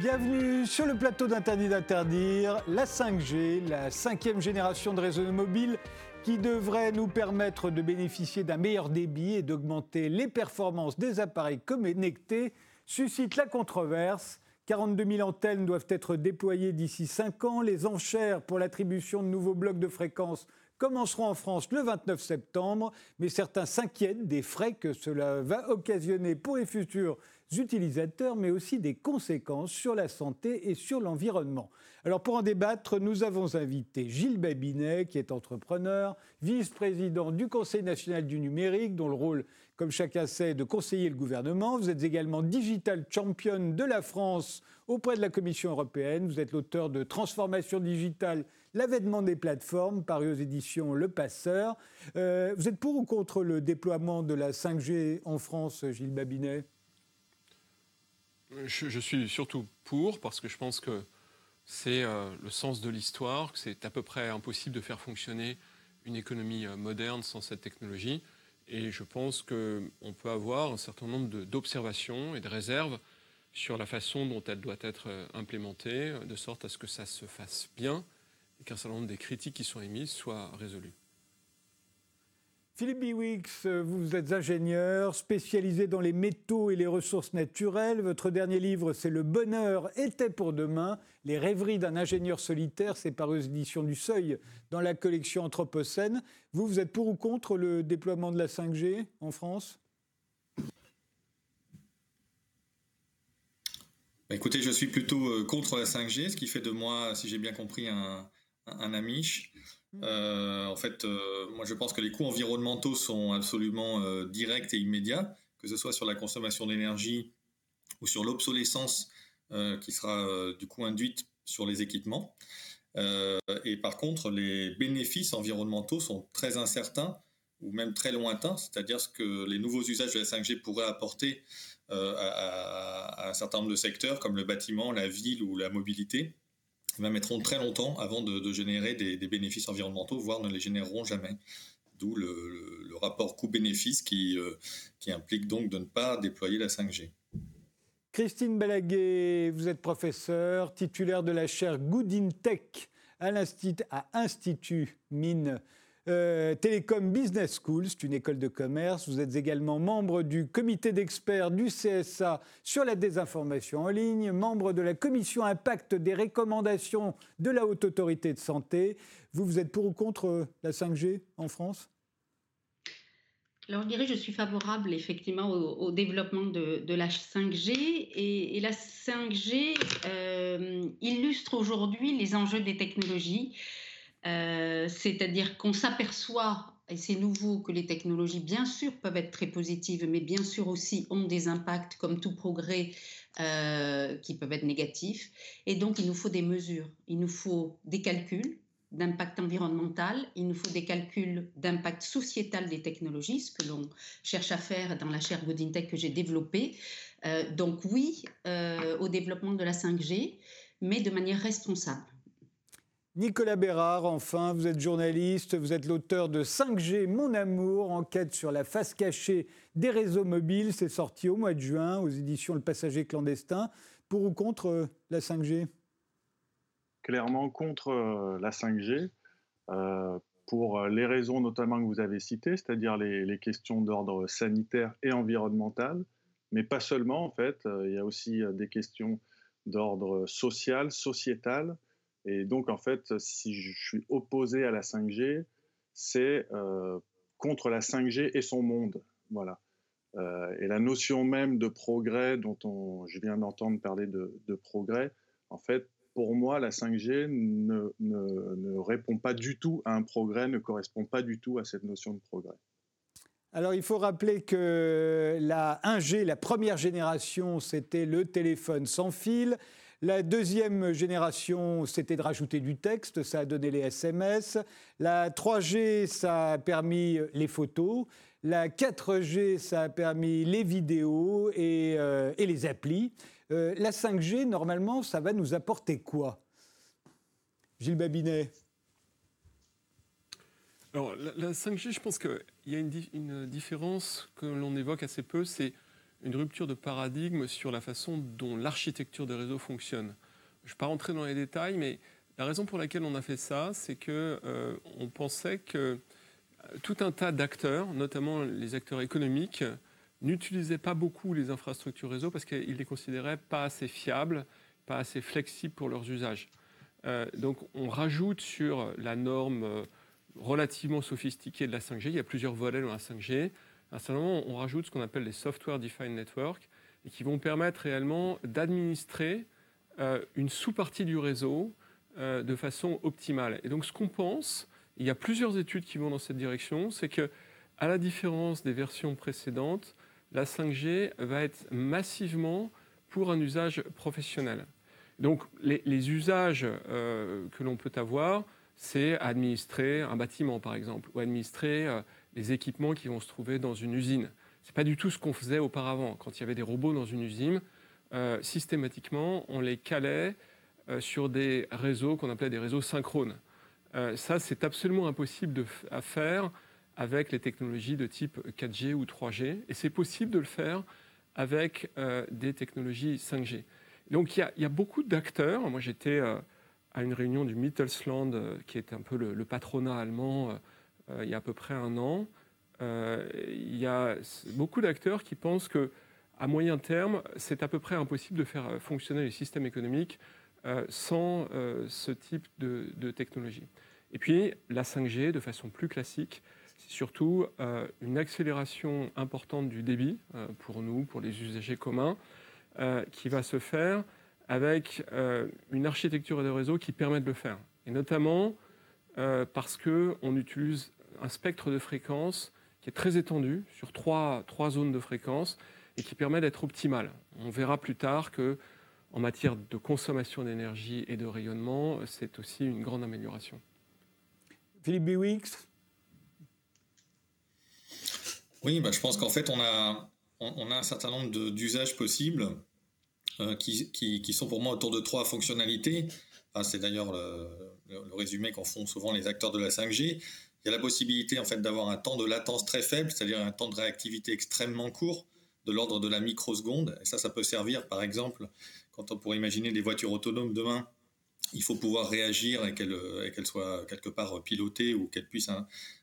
Bienvenue sur le plateau d'Interdit d'interdire, la 5G, la cinquième génération de réseaux mobiles qui devrait nous permettre de bénéficier d'un meilleur débit et d'augmenter les performances des appareils connectés, suscite la controverse. 42 000 antennes doivent être déployées d'ici 5 ans. Les enchères pour l'attribution de nouveaux blocs de fréquences commenceront en France le 29 septembre, mais certains s'inquiètent des frais que cela va occasionner pour les futurs utilisateurs, mais aussi des conséquences sur la santé et sur l'environnement. Alors pour en débattre, nous avons invité Gilles Babinet, qui est entrepreneur, vice-président du Conseil national du numérique, dont le rôle, comme chacun sait, est de conseiller le gouvernement. Vous êtes également digital champion de la France auprès de la Commission européenne. Vous êtes l'auteur de Transformation digitale, l'avènement des plateformes, paru aux éditions Le Passeur. Euh, vous êtes pour ou contre le déploiement de la 5G en France, Gilles Babinet? Je, suis surtout pour, parce que je pense que c'est euh, le sens de l'histoire, que c'est à peu près impossible de faire fonctionner une économie euh, moderne sans cette technologie. Et je pense qu'on peut avoir un certain nombre d'observations et de réserves sur la façon dont elle doit être euh, implémentée, de sorte à ce que ça se fasse bien et qu'un certain nombre des critiques qui sont émises soient résolues. Philippe Biwix, vous êtes ingénieur spécialisé dans les métaux et les ressources naturelles. Votre dernier livre, c'est Le bonheur était pour demain, les rêveries d'un ingénieur solitaire, c'est paru aux éditions du Seuil dans la collection Anthropocène. Vous, vous êtes pour ou contre le déploiement de la 5G en France? Bah, Écoutez, je suis plutôt euh, contre la 5G, ce qui fait de moi, si j'ai bien compris, un, un amiche. Mm. Euh, en fait, euh, moi je pense que les coûts environnementaux sont absolument euh, directs et immédiats, que ce soit sur la consommation d'énergie ou sur l'obsolescence qui sera du coup induite sur les équipements. et par contre, les bénéfices environnementaux sont très incertains ou même très lointains, c'est-à-dire ce que les nouveaux usages de la 5G pourraient apporter à, un certain nombre de secteurs comme le bâtiment, la ville ou la mobilité mettront très longtemps avant de, générer des, bénéfices environnementaux, voire ne les généreront jamais. D'où le, rapport coût-bénéfice qui, euh, qui implique donc de ne pas déployer la 5G. Christine Balaguet, vous êtes professeure, titulaire de la chaire Good in Tech à l'Institut Mine euh, Télécom Business School, c'est une école de commerce. Vous êtes également membre du comité d'experts du CSA sur la désinformation en ligne, membre de la commission impact des recommandations de la Haute Autorité de Santé. Vous, vous êtes pour ou contre la 5G en France? Alors, je je suis favorable effectivement au, développement de, la 5G. Et, la 5G euh, illustre aujourd'hui les enjeux des technologies. Euh, c'est-à-dire qu'on s'aperçoit, et c'est nouveau, que les technologies, bien sûr, peuvent être très positives, mais bien sûr aussi ont des impacts, comme tout progrès, euh, qui peuvent être négatifs. Et donc, il nous faut des mesures, il nous faut des calculs d'impact environnemental, il nous faut des calculs d'impact sociétal des technologies, ce que l'on cherche à faire dans la chaire Godintech que j'ai développée. Euh, donc oui, au développement de la 5G, mais de manière responsable. Nicolas Bérard, enfin, vous êtes journaliste, vous êtes l'auteur de 5G Mon Amour, enquête sur la face cachée des réseaux mobiles. C'est sorti au mois de juin aux éditions Le Passager clandestin. Pour ou contre euh, la 5G Clairement contre euh, la 5G, euh, pour les raisons notamment que vous avez citées, c'est-à-dire les, les, questions d'ordre sanitaire et environnemental, mais pas seulement en fait, il y a aussi des questions d'ordre social, sociétal. Et donc, en fait, si je suis opposé à la 5G, c'est euh, contre la 5G et son monde. Voilà. Euh, et la notion même de progrès, dont on, je viens d'entendre parler de, progrès, en fait, pour moi, la 5G ne, ne, ne, répond pas du tout à un progrès, ne correspond pas du tout à cette notion de progrès. Alors, il faut rappeler que la 1G, la première génération, c'était le téléphone sans fil. La deuxième génération, c'était de rajouter du texte, ça a donné les SMS. La 3G, ça a permis les photos. La 4G, ça a permis les vidéos et, euh, les applis. Euh, la 5G, normalement, ça va nous apporter quoi? Gilles Babinet alors, la, 5G, je pense qu'il y a une, une différence que l'on évoque assez peu, c'est une rupture de paradigme sur la façon dont l'architecture des réseaux fonctionne. Je ne vais pas rentrer dans les détails, mais la raison pour laquelle on a fait ça, c'est que euh, on pensait que euh, tout un tas d'acteurs, notamment les acteurs économiques, n'utilisaient pas beaucoup les infrastructures réseau parce qu'ils les considéraient pas assez fiables, pas assez flexibles pour leurs usages. Euh, donc on rajoute sur la norme relativement sophistiquée de la 5G, il y a plusieurs volets dans la 5G, à un certain moment on rajoute ce qu'on appelle les Software Defined Network et qui vont permettre réellement d'administrer une sous-partie du réseau euh, de façon optimale. Et donc ce qu'on pense, il y a plusieurs études qui vont dans cette direction, c'est que à la différence des versions précédentes, la 5G va être massivement pour un usage professionnel. Donc les, usages euh, que l'on peut avoir, c'est administrer un bâtiment par exemple, ou administrer euh, les équipements qui vont se trouver dans une usine. Ce n'est pas du tout ce qu'on faisait auparavant. Quand il y avait des robots dans une usine, systématiquement, on les calait euh, sur des réseaux qu'on appelait des réseaux synchrones. Euh, ça, c'est absolument impossible à faire avec les technologies de type 4G ou 3G, et c'est possible de le faire avec euh, des technologies 5G. Donc il y, a beaucoup d'acteurs. Moi, j'étais à une réunion du Mittelsland, qui est un peu le, patronat allemand, il y a à peu près un an. Il y a beaucoup d'acteurs qui pensent que à moyen terme, c'est à peu près impossible de faire fonctionner les systèmes économiques euh, sans euh, ce type de, technologie. Et puis la 5G, de façon plus classique, c'est surtout euh, une accélération importante du débit pour nous, pour les usagers communs, qui va se faire avec une architecture de réseau qui permet de le faire. Et notamment parce qu'on utilise un spectre de fréquence qui est très étendu sur trois, trois zones de fréquence et qui permet d'être optimal. On verra plus tard que en matière de consommation d'énergie et de rayonnement, c'est aussi une grande amélioration. Philippe Biwix? Oui, bah, je pense qu'en fait, on a, on, a un certain nombre d'usages possibles euh, qui, qui, sont pour moi autour de trois fonctionnalités. c'est d'ailleurs le, le, résumé qu'en font souvent les acteurs de la 5G. Il y a la possibilité en fait, d'avoir un temps de latence très faible, c'est-à-dire un temps de réactivité extrêmement court, de l'ordre de la microseconde. Et ça, ça peut servir, par exemple, quand on pourrait imaginer des voitures autonomes demain, il faut pouvoir réagir et qu'elles qu soient quelque part pilotées ou qu'elles puissent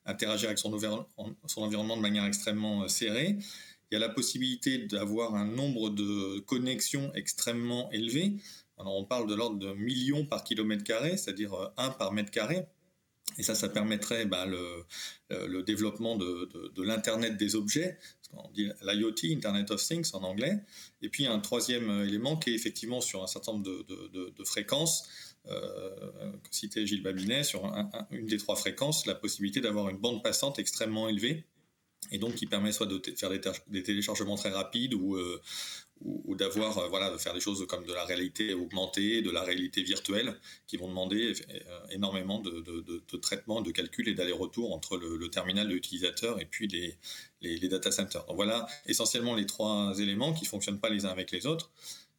interagir avec son, environnement de manière extrêmement euh, serrée. Il y a la possibilité d'avoir un nombre de connexions extrêmement élevé. On parle de l'ordre de millions par kilomètre carré, c'est-à-dire euh, un par mètre carré. Et ça, ça permettrait bah, le, le, développement de, l'Internet des objets, on dit l'IoT, Internet of Things en anglais. Et puis un troisième élément qui est effectivement sur un certain nombre de, fréquences, euh, citait Gilles Babinet, sur une des trois fréquences, la possibilité d'avoir une bande passante extrêmement élevée et donc qui permet soit de faire des, téléchargements très rapides ou, euh, ou, d'avoir euh, voilà de faire des choses comme de la réalité augmentée, de la réalité virtuelle, qui vont demander euh, énormément de, de, de, traitement, de calcul et d'aller-retour entre le, terminal de l'utilisateur et puis les, les, data centers. Donc voilà essentiellement les trois éléments qui fonctionnent pas les uns avec les autres.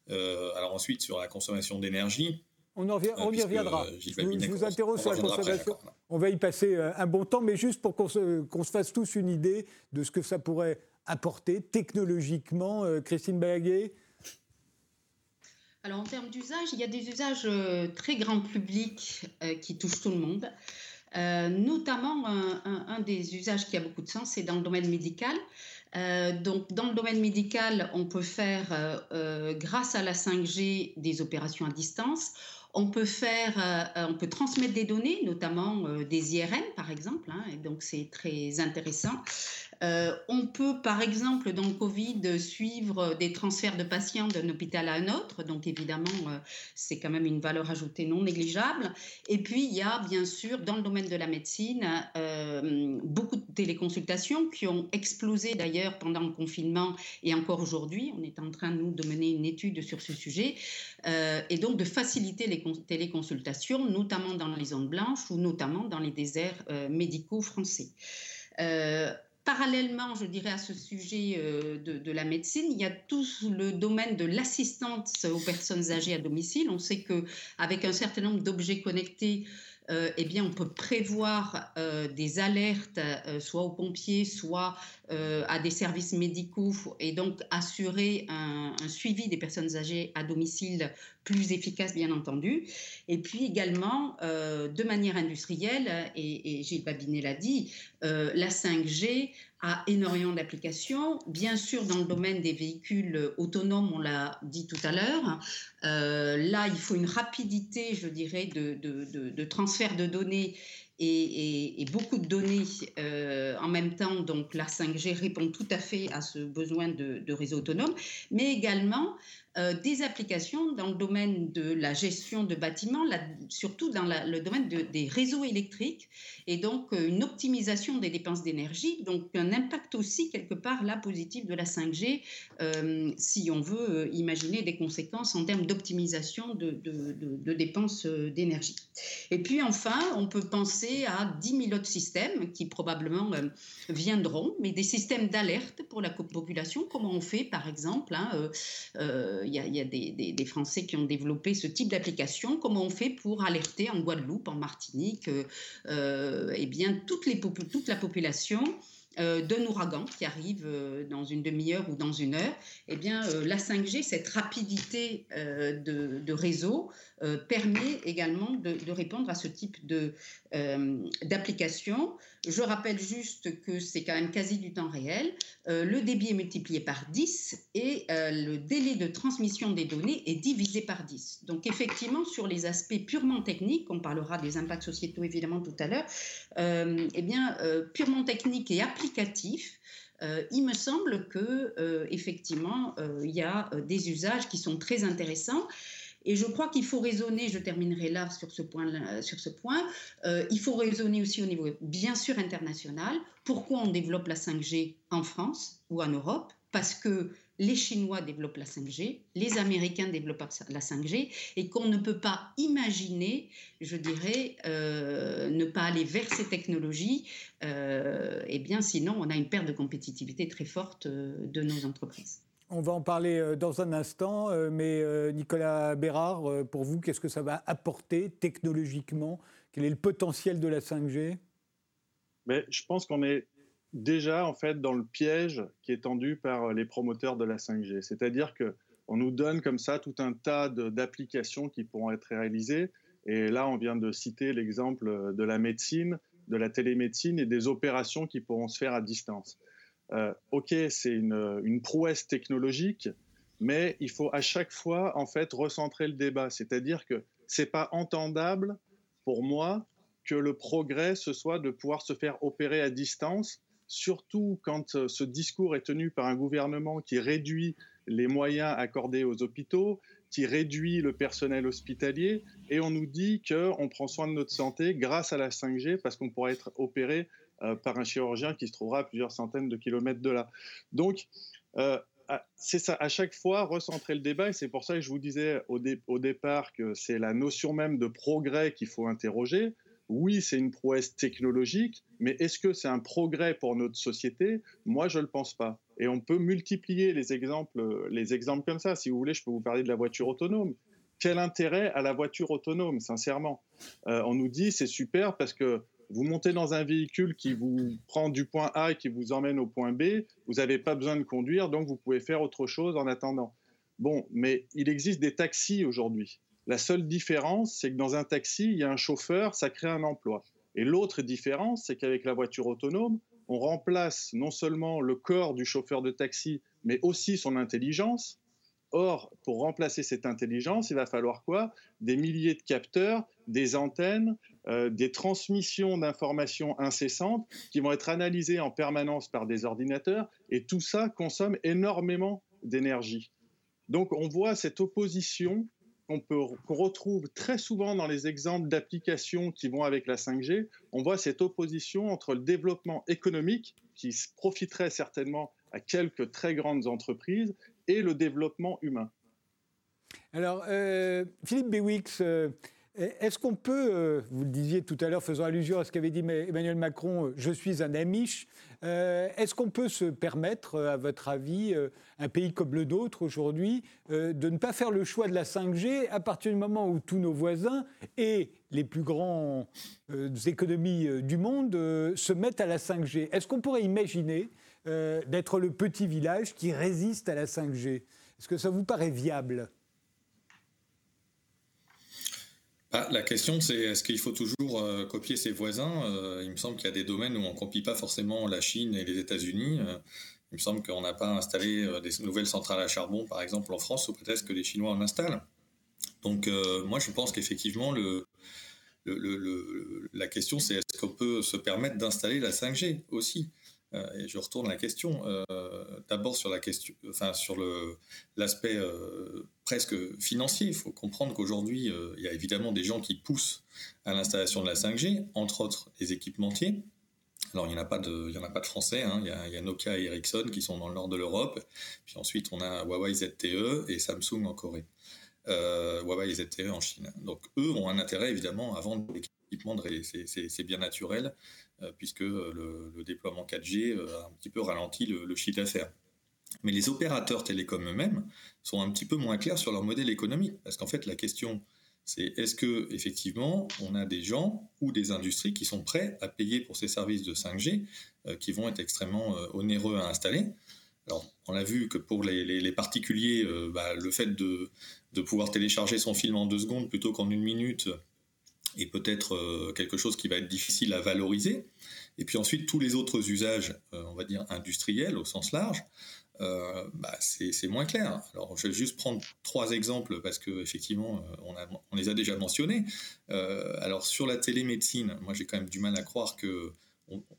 alors ensuite sur la consommation d'énergie, on, y reviendra. je, vous, interroge sur la consommation. On va y passer un bon temps, mais juste pour qu'on se, se, fasse tous une idée de ce que ça pourrait apporter technologiquement, euh, Christine Baguet alors en termes d'usage, il y a des usages euh, très grand public euh, qui touchent tout le monde. notamment, un, des usages qui a beaucoup de sens, c'est dans le domaine médical. donc, dans le domaine médical, on peut faire, grâce à la 5G, des opérations à distance. On peut faire, on peut transmettre des données, notamment des IRM par exemple, hein, et donc c'est très intéressant. Euh, on peut, par exemple, dans le Covid, suivre des transferts de patients d'un hôpital à un autre. Donc, évidemment, euh, c'est quand même une valeur ajoutée non négligeable. Et puis, il y a, bien sûr, dans le domaine de la médecine, euh, beaucoup de téléconsultations qui ont explosé d'ailleurs pendant le confinement et encore aujourd'hui. On est en train, nous, de mener une étude sur ce sujet. et donc, de faciliter les téléconsultations, notamment dans les zones blanches ou notamment dans les déserts médicaux français. Parallèlement, je dirais, à ce sujet euh, de, la médecine, il y a tout le domaine de l'assistance aux personnes âgées à domicile. On sait qu'avec un certain nombre d'objets connectés, eh bien, on peut prévoir des alertes, soit aux pompiers, soit à des services médicaux, et donc assurer un, suivi des personnes âgées à domicile plus efficace, bien entendu. Et puis également, de manière industrielle, et, Gilles Babinet l'a dit, la 5G a énormément d'applications. Bien sûr, dans le domaine des véhicules autonomes, on l'a dit tout à l'heure, euh, là, il faut une rapidité, je dirais, de, transfert de données et, beaucoup de données euh, en même temps. Donc, la 5G répond tout à fait à ce besoin de, de réseau autonome, mais également euh, des applications dans le domaine de la gestion de bâtiments, surtout dans le domaine des réseaux électriques, et donc euh, une optimisation des dépenses d'énergie, donc un impact aussi quelque part là positif de la 5G, euh, si on veut imaginer des conséquences en termes d'optimisation de, dépenses d'énergie. Et puis enfin, on peut penser à 10 000 autres systèmes qui probablement viendront, mais des systèmes d'alerte pour la population, comment on fait par exemple. Hein, il y a, des, Français qui ont développé ce type d'application. Comment on fait pour alerter en Guadeloupe, en Martinique, euh, euh eh bien, toute la population euh, d'un ouragan qui arrive dans une demi-heure ou dans une heure, eh bien, la 5G, cette rapidité de, réseau, permet également de, répondre à ce type d'application. Je rappelle juste que c'est quand même quasi du temps réel. le débit est multiplié par 10 et le délai de transmission des données est divisé par 10. Donc effectivement, sur les aspects purement techniques, on parlera des impacts sociétaux évidemment tout à l'heure, eh bien, purement techniques et applicatifs, euh, il me semble que euh, effectivement euh, il y a des usages qui sont très intéressants. Et je crois qu'il faut raisonner, je terminerai là sur ce point, sur ce point il faut raisonner aussi au niveau bien sûr international. Pourquoi on développe la 5G en France ou en Europe? Parce que les Chinois développent la 5G, les Américains développent la 5G, et qu'on ne peut pas imaginer, je dirais, euh, ne pas aller vers ces technologies, euh, eh bien sinon on a une perte de compétitivité très forte euh, de nos entreprises. On va en parler dans un instant, mais Nicolas Bérard, pour vous, qu'est-ce que ça va apporter technologiquement? Quel est le potentiel de la 5G mais je pense qu'on est déjà en fait dans le piège qui est tendu par les promoteurs de la 5G. C'est-à-dire que on nous donne comme ça tout un tas d'applications qui pourront être réalisées. Et là, on vient de citer l'exemple de la médecine, de la télémédecine et des opérations qui pourront se faire à distance. Euh, ok, c'est une, prouesse technologique, mais il faut à chaque fois en fait recentrer le débat. C'est-à-dire que c'est pas entendable pour moi que le progrès ce soit de pouvoir se faire opérer à distance surtout quand euh, ce discours est tenu par un gouvernement qui réduit les moyens accordés aux hôpitaux, qui réduit le personnel hospitalier, et on nous dit qu'on prend soin de notre santé grâce à la 5G parce qu'on pourra être opéré euh, par un chirurgien qui se trouvera à plusieurs centaines de kilomètres de là. Donc, euh, c'est ça, à chaque fois, recentrer le débat, et c'est pour ça que je vous disais au, départ que c'est la notion même de progrès qu'il faut interroger oui, c'est une prouesse technologique, mais est-ce que c'est un progrès pour notre société? Moi, je ne le pense pas. Et on peut multiplier les exemples, les exemples comme ça. Si vous voulez, je peux vous parler de la voiture autonome. Quel intérêt à la voiture autonome, sincèrement? Euh, On nous dit c'est super parce que vous montez dans un véhicule qui vous prend du point A et qui vous emmène au point B, vous n'avez pas besoin de conduire, donc vous pouvez faire autre chose en attendant. Bon, mais il existe des taxis aujourd'hui. La seule différence, c'est que dans un taxi, il y a un chauffeur, ça crée un emploi. Et l'autre différence, c'est qu'avec la voiture autonome, on remplace non seulement le corps du chauffeur de taxi, mais aussi son intelligence. Or, pour remplacer cette intelligence, il va falloir quoi? Des milliers de capteurs, des antennes, euh, des transmissions d'informations incessantes qui vont être analysées en permanence par des ordinateurs, et tout ça consomme énormément d'énergie. Donc on voit cette opposition qu'on retrouve très souvent dans les exemples d'applications qui vont avec la 5G, on voit cette opposition entre le développement économique, qui profiterait certainement à quelques très grandes entreprises, et le développement humain. Alors, euh, Philippe Bewix, euh, Est-ce qu'on peut, euh, vous le disiez tout à l'heure, faisant allusion à ce qu'avait dit Emmanuel Macron, euh, je suis un Amish, euh, est-ce qu'on peut se permettre, à votre avis, un pays comme le nôtre aujourd'hui, de ne pas faire le choix de la 5G à partir du moment où tous nos voisins et les plus grandes économies du monde se mettent à la 5G Est-ce qu'on pourrait imaginer d'être le petit village qui résiste à la 5G Est-ce que ça vous paraît viable? Ah, la question, c'est est-ce qu'il faut toujours euh, copier ses voisins? Euh, Il me semble qu'il y a des domaines où on ne copie pas forcément la Chine et les États-Unis. Euh, il me semble qu'on n'a pas installé des nouvelles centrales à charbon, par exemple, en France, ou peut-être que les Chinois en installent. Donc, moi, je pense qu'effectivement, la question, c'est est-ce qu'on peut se permettre d'installer la 5G aussi? Et je retourne la question. Euh, d'abord sur l'aspect euh, presque financier. Il faut comprendre qu'aujourd'hui, il y a évidemment des gens qui poussent à l'installation de la 5G, entre autres les équipementiers. Alors, il n'y en a pas de, y en a pas de français. Hein. Il, y a, Nokia et Ericsson qui sont dans le nord de l'Europe. Puis ensuite, on a Huawei ZTE et Samsung en Corée. Huawei ZTE en Chine. Donc, eux ont un intérêt évidemment à vendre l'équipement. C'est bien naturel. Euh, puisque euh, le, déploiement 4G euh, a un petit peu ralenti le, chiffre d'affaires. Mais les opérateurs télécoms eux-mêmes sont un petit peu moins clairs sur leur modèle économique, parce qu'en fait la question c'est est-ce que effectivement on a des gens ou des industries qui sont prêts à payer pour ces services de 5G qui vont être extrêmement onéreux à installer? Alors on a vu que pour les, particuliers, bah, le fait de, de, pouvoir télécharger son film en deux secondes plutôt qu'en une minute et peut-être euh, quelque chose qui va être difficile à valoriser. Et puis ensuite, tous les autres usages, euh, on va dire industriels au sens large, euh, bah, c'est moins clair. Alors, je vais juste prendre trois exemples parce que effectivement, on, les a déjà mentionnés. alors, sur la télémédecine, moi, j'ai quand même du mal à croire que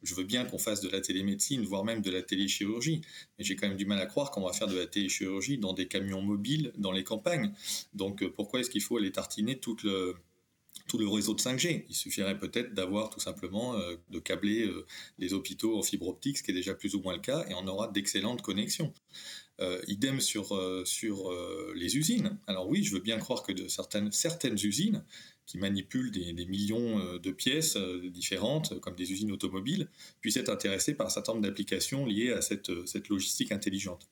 je veux bien qu'on fasse de la télémédecine, voire même de la téléchirurgie, mais j'ai quand même du mal à croire qu'on va faire de la téléchirurgie dans des camions mobiles dans les campagnes. Donc, pourquoi est-ce qu'il faut aller tartiner toute le tout le réseau de 5G. Il suffirait peut-être d'avoir tout simplement euh, de câbler euh, les hôpitaux en fibre optique, ce qui est déjà plus ou moins le cas, et on aura d'excellentes connexions. Euh, idem sur, sur les usines. Alors oui, je veux bien croire que de certaines, certaines usines qui manipulent des, des millions de pièces différentes, comme des usines automobiles, puissent être intéressées par un certain nombre d'applications liées à cette, cette logistique intelligente.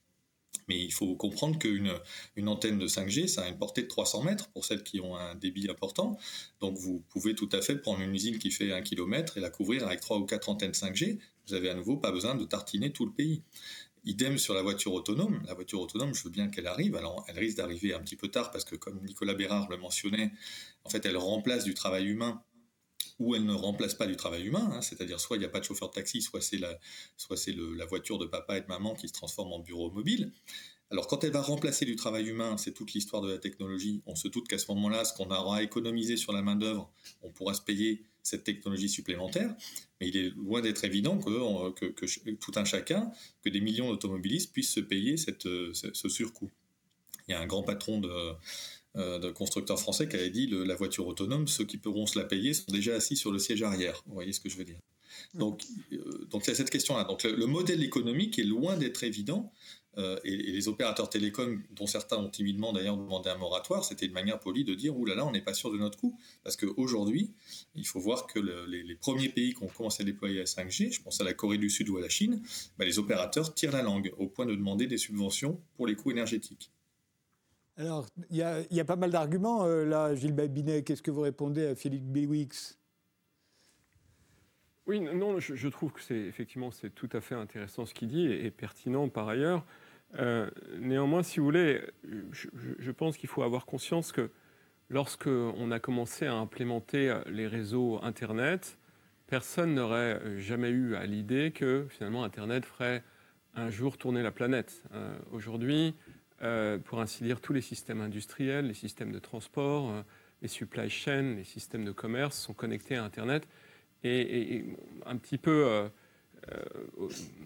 Mais il faut comprendre qu'une une antenne de 5G, ça a une portée de 300 mètres pour celles qui ont un débit important. Donc vous pouvez tout à fait prendre une usine qui fait un kilomètre et la couvrir avec trois ou quatre antennes 5G. Vous avez à nouveau pas besoin de tartiner tout le pays. Idem sur la voiture autonome. La voiture autonome, je veux bien qu'elle arrive. Alors, elle risque d'arriver un petit peu tard parce que, comme Nicolas Bérard le mentionnait, en fait, elle remplace du travail humain où elle ne remplace pas du travail humain, hein, c'est-à-dire soit il n'y a pas de chauffeur de taxi, soit c'est la, soit c'est la voiture de papa et de maman qui se transforme en bureau mobile. Alors quand elle va remplacer du travail humain, c'est toute l'histoire de la technologie. On se doute qu'à ce moment-là, ce qu'on aura économisé sur la main d'œuvre, on pourra se payer cette technologie supplémentaire. Mais il est loin d'être évident que, que, tout un chacun, que des millions d'automobilistes puissent se payer cette, ce surcoût. Il y a un grand patron de euh, d'un constructeur français qui avait dit la voiture autonome, ceux qui pourront se la payer sont déjà assis sur le siège arrière. Vous voyez ce que je veux dire Donc, euh, donc c'est cette question-là. Donc le, modèle économique est loin d'être évident. Euh, et, les opérateurs télécoms, dont certains ont timidement d'ailleurs demandé un moratoire, c'était une manière polie de dire oulala, là là, on n'est pas sûr de notre coût. Parce qu'aujourd'hui, il faut voir que les, premiers pays qui ont commencé à déployer la 5G, je pense à la Corée du Sud ou à la Chine, bah, les opérateurs tirent la langue au point de demander des subventions pour les coûts énergétiques. Alors, il y, a pas mal d'arguments. Euh, là, Gilles Babinet, qu'est-ce que vous répondez à Philippe Biwix Oui, non, je, trouve que c'est effectivement c'est tout à fait intéressant ce qu'il dit et, pertinent par ailleurs. Euh, néanmoins, si vous voulez, je, pense qu'il faut avoir conscience que lorsque on a commencé à implémenter les réseaux Internet, personne n'aurait jamais eu à l'idée que finalement Internet ferait un jour tourner la planète. Euh, aujourd'hui, euh, pour ainsi dire, tous les systèmes industriels, les systèmes de transport, euh, les supply chains, les systèmes de commerce sont connectés à Internet. Et, un petit peu euh,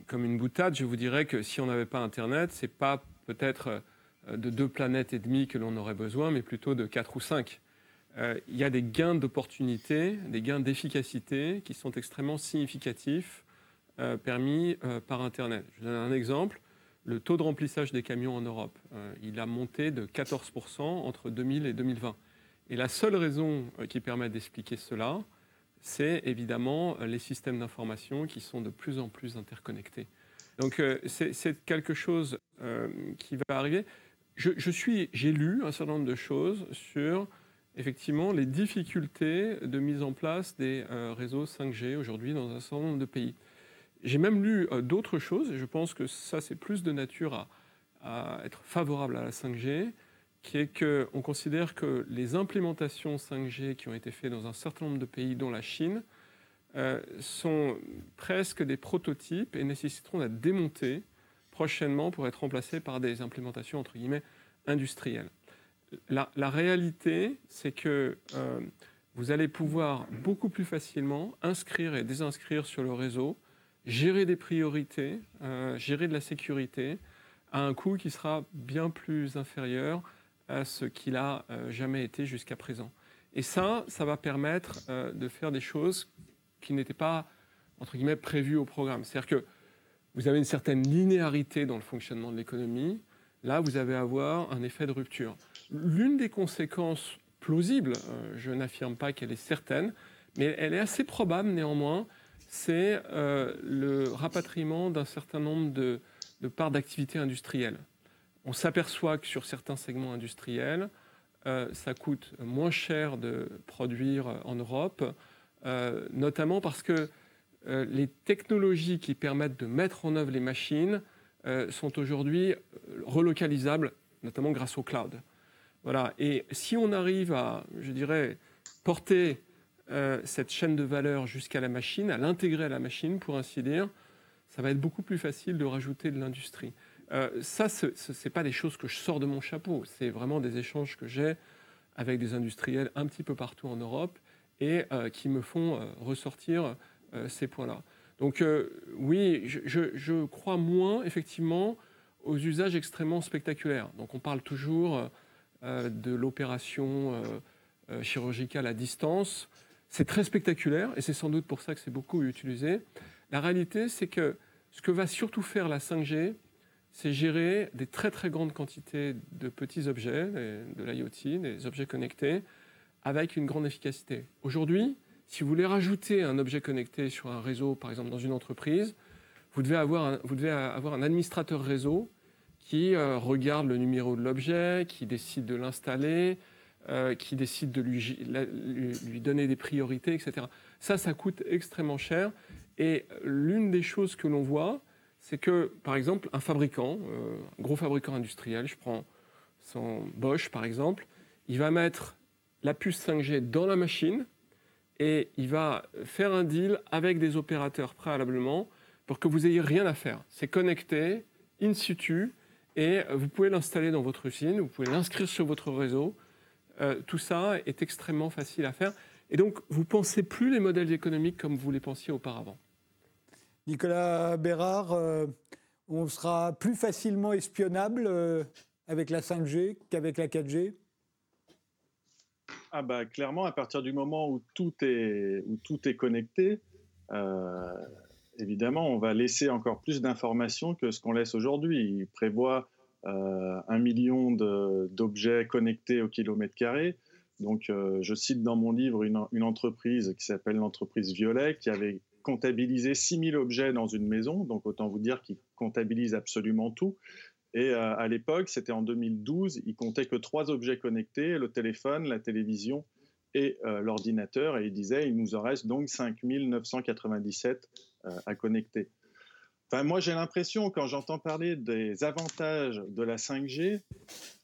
comme une boutade, je vous dirais que si on n'avait pas Internet, c'est pas peut-être de deux planètes et demie que l'on aurait besoin, mais plutôt de quatre ou cinq. Il y a des gains d'opportunité, des gains d'efficacité qui sont extrêmement significatifs permis par Internet. Je vous donne un exemple le taux de remplissage des camions en Europe. Euh, il a monté de 14% entre 2000 et 2020. Et la seule raison qui permet d'expliquer cela, c'est évidemment les systèmes d'information qui sont de plus en plus interconnectés. Donc c'est quelque chose qui va arriver. Je, j'ai lu un certain nombre de choses sur effectivement les difficultés de mise en place des réseaux 5G aujourd'hui dans un certain nombre de pays. J'ai même lu euh, d'autres choses, et je pense que ça, c'est plus de nature à, être favorable à la 5G, qui est qu'on considère que les implémentations 5G qui ont été faites dans un certain nombre de pays, dont la Chine, euh, sont presque des prototypes et nécessiteront d'être démontés prochainement pour être remplacés par des implémentations entre guillemets industrielles. La, réalité, c'est que euh, vous allez pouvoir beaucoup plus facilement inscrire et désinscrire sur le réseau gérer des priorités, euh, gérer de la sécurité à un coût qui sera bien plus inférieur à ce qu'il a euh, jamais été jusqu'à présent. Et ça, ça va permettre euh, de faire des choses qui n'étaient pas, entre guillemets, prévues au programme. C'est-à-dire que vous avez une certaine linéarité dans le fonctionnement de l'économie. Là, vous allez avoir un effet de rupture. L'une des conséquences plausibles, je n'affirme pas qu'elle est certaine, mais elle est assez probable néanmoins, c'est euh, le rapatriement d'un certain nombre de, parts d'activité industrielle. On s'aperçoit que sur certains segments industriels, euh, ça coûte moins cher de produire en Europe, euh, notamment parce que les technologies qui permettent de mettre en œuvre les machines sont aujourd'hui relocalisables, notamment grâce au cloud. Voilà. Et si on arrive à, je dirais, porter euh, cette chaîne de valeur jusqu'à la machine, à l'intégrer à la machine, pour ainsi dire, ça va être beaucoup plus facile de rajouter de l'industrie. Euh, ça, ce n'est pas des choses que je sors de mon chapeau, c'est vraiment des échanges que j'ai avec des industriels un petit peu partout en Europe et euh, qui me font ressortir ces points-là. Donc oui, je, je, crois moins effectivement aux usages extrêmement spectaculaires. Donc on parle toujours de l'opération chirurgicale à distance. C'est très spectaculaire et c'est sans doute pour ça que c'est beaucoup utilisé. La réalité, c'est que ce que va surtout faire la 5G, c'est gérer des très très grandes quantités de petits objets, de l'IoT, des objets connectés, avec une grande efficacité. Aujourd'hui, si vous voulez rajouter un objet connecté sur un réseau, par exemple dans une entreprise, vous devez avoir un, vous devez avoir un administrateur réseau qui euh, regarde le numéro de l'objet, qui décide de l'installer, euh, qui décide de lui, donner des priorités, etc. Ça, ça coûte extrêmement cher. Et l'une des choses que l'on voit, c'est que, par exemple, un fabricant, euh, un gros fabricant industriel, je prends son Bosch par exemple, il va mettre la puce 5G dans la machine et il va faire un deal avec des opérateurs préalablement pour que vous ayez rien à faire. C'est connecté, in situ, et vous pouvez l'installer dans votre usine, vous pouvez l'inscrire sur votre réseau, euh, tout ça est extrêmement facile à faire. Et donc, vous ne pensez plus les modèles économiques comme vous les pensiez auparavant? Nicolas Bérard, euh, on sera plus facilement espionnable euh, avec la 5G qu'avec la 4G ah bah, Clairement, à partir du moment où tout est, où tout est connecté, évidemment, on va laisser encore plus d'informations que ce qu'on laisse aujourd'hui. Il prévoit euh, un million d'objets connectés au kilomètre carré. Donc, euh, je cite dans mon livre une, entreprise qui s'appelle l'entreprise Violet, qui avait comptabilisé 6000 objets dans une maison. Donc, autant vous dire qu'ils comptabilisent absolument tout. Et euh, à l'époque, c'était en 2012, ils comptaient que trois objets connectés, le téléphone, la télévision et l'ordinateur. Et ils disaient, il nous en reste donc 5997 à connecter moi, j'ai l'impression, quand j'entends parler des avantages de la 5G,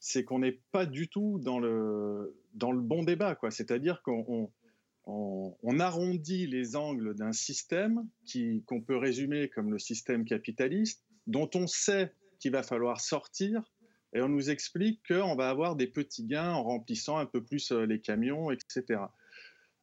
c'est qu'on n'est pas du tout dans le, dans le bon débat. Quoi. C'est-à-dire qu'on on, arrondit les angles d'un système qu'on peut résumer comme le système capitaliste, dont on sait qu'il va falloir sortir, et on nous explique qu'on va avoir des petits gains en remplissant un peu plus euh, les camions, etc.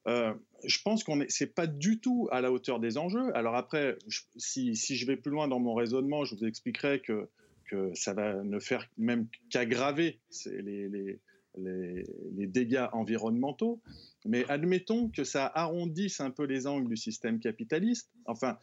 Euh, je pense qu'on est, c'est pas du tout à la hauteur des enjeux. Alors après, si, si, je vais plus loin dans mon raisonnement, je vous expliquerai que, que ça va ne faire même qu'aggraver les, les, les, dégâts environnementaux. Mais admettons que ça arrondisse un peu les angles du système capitaliste. Enfin,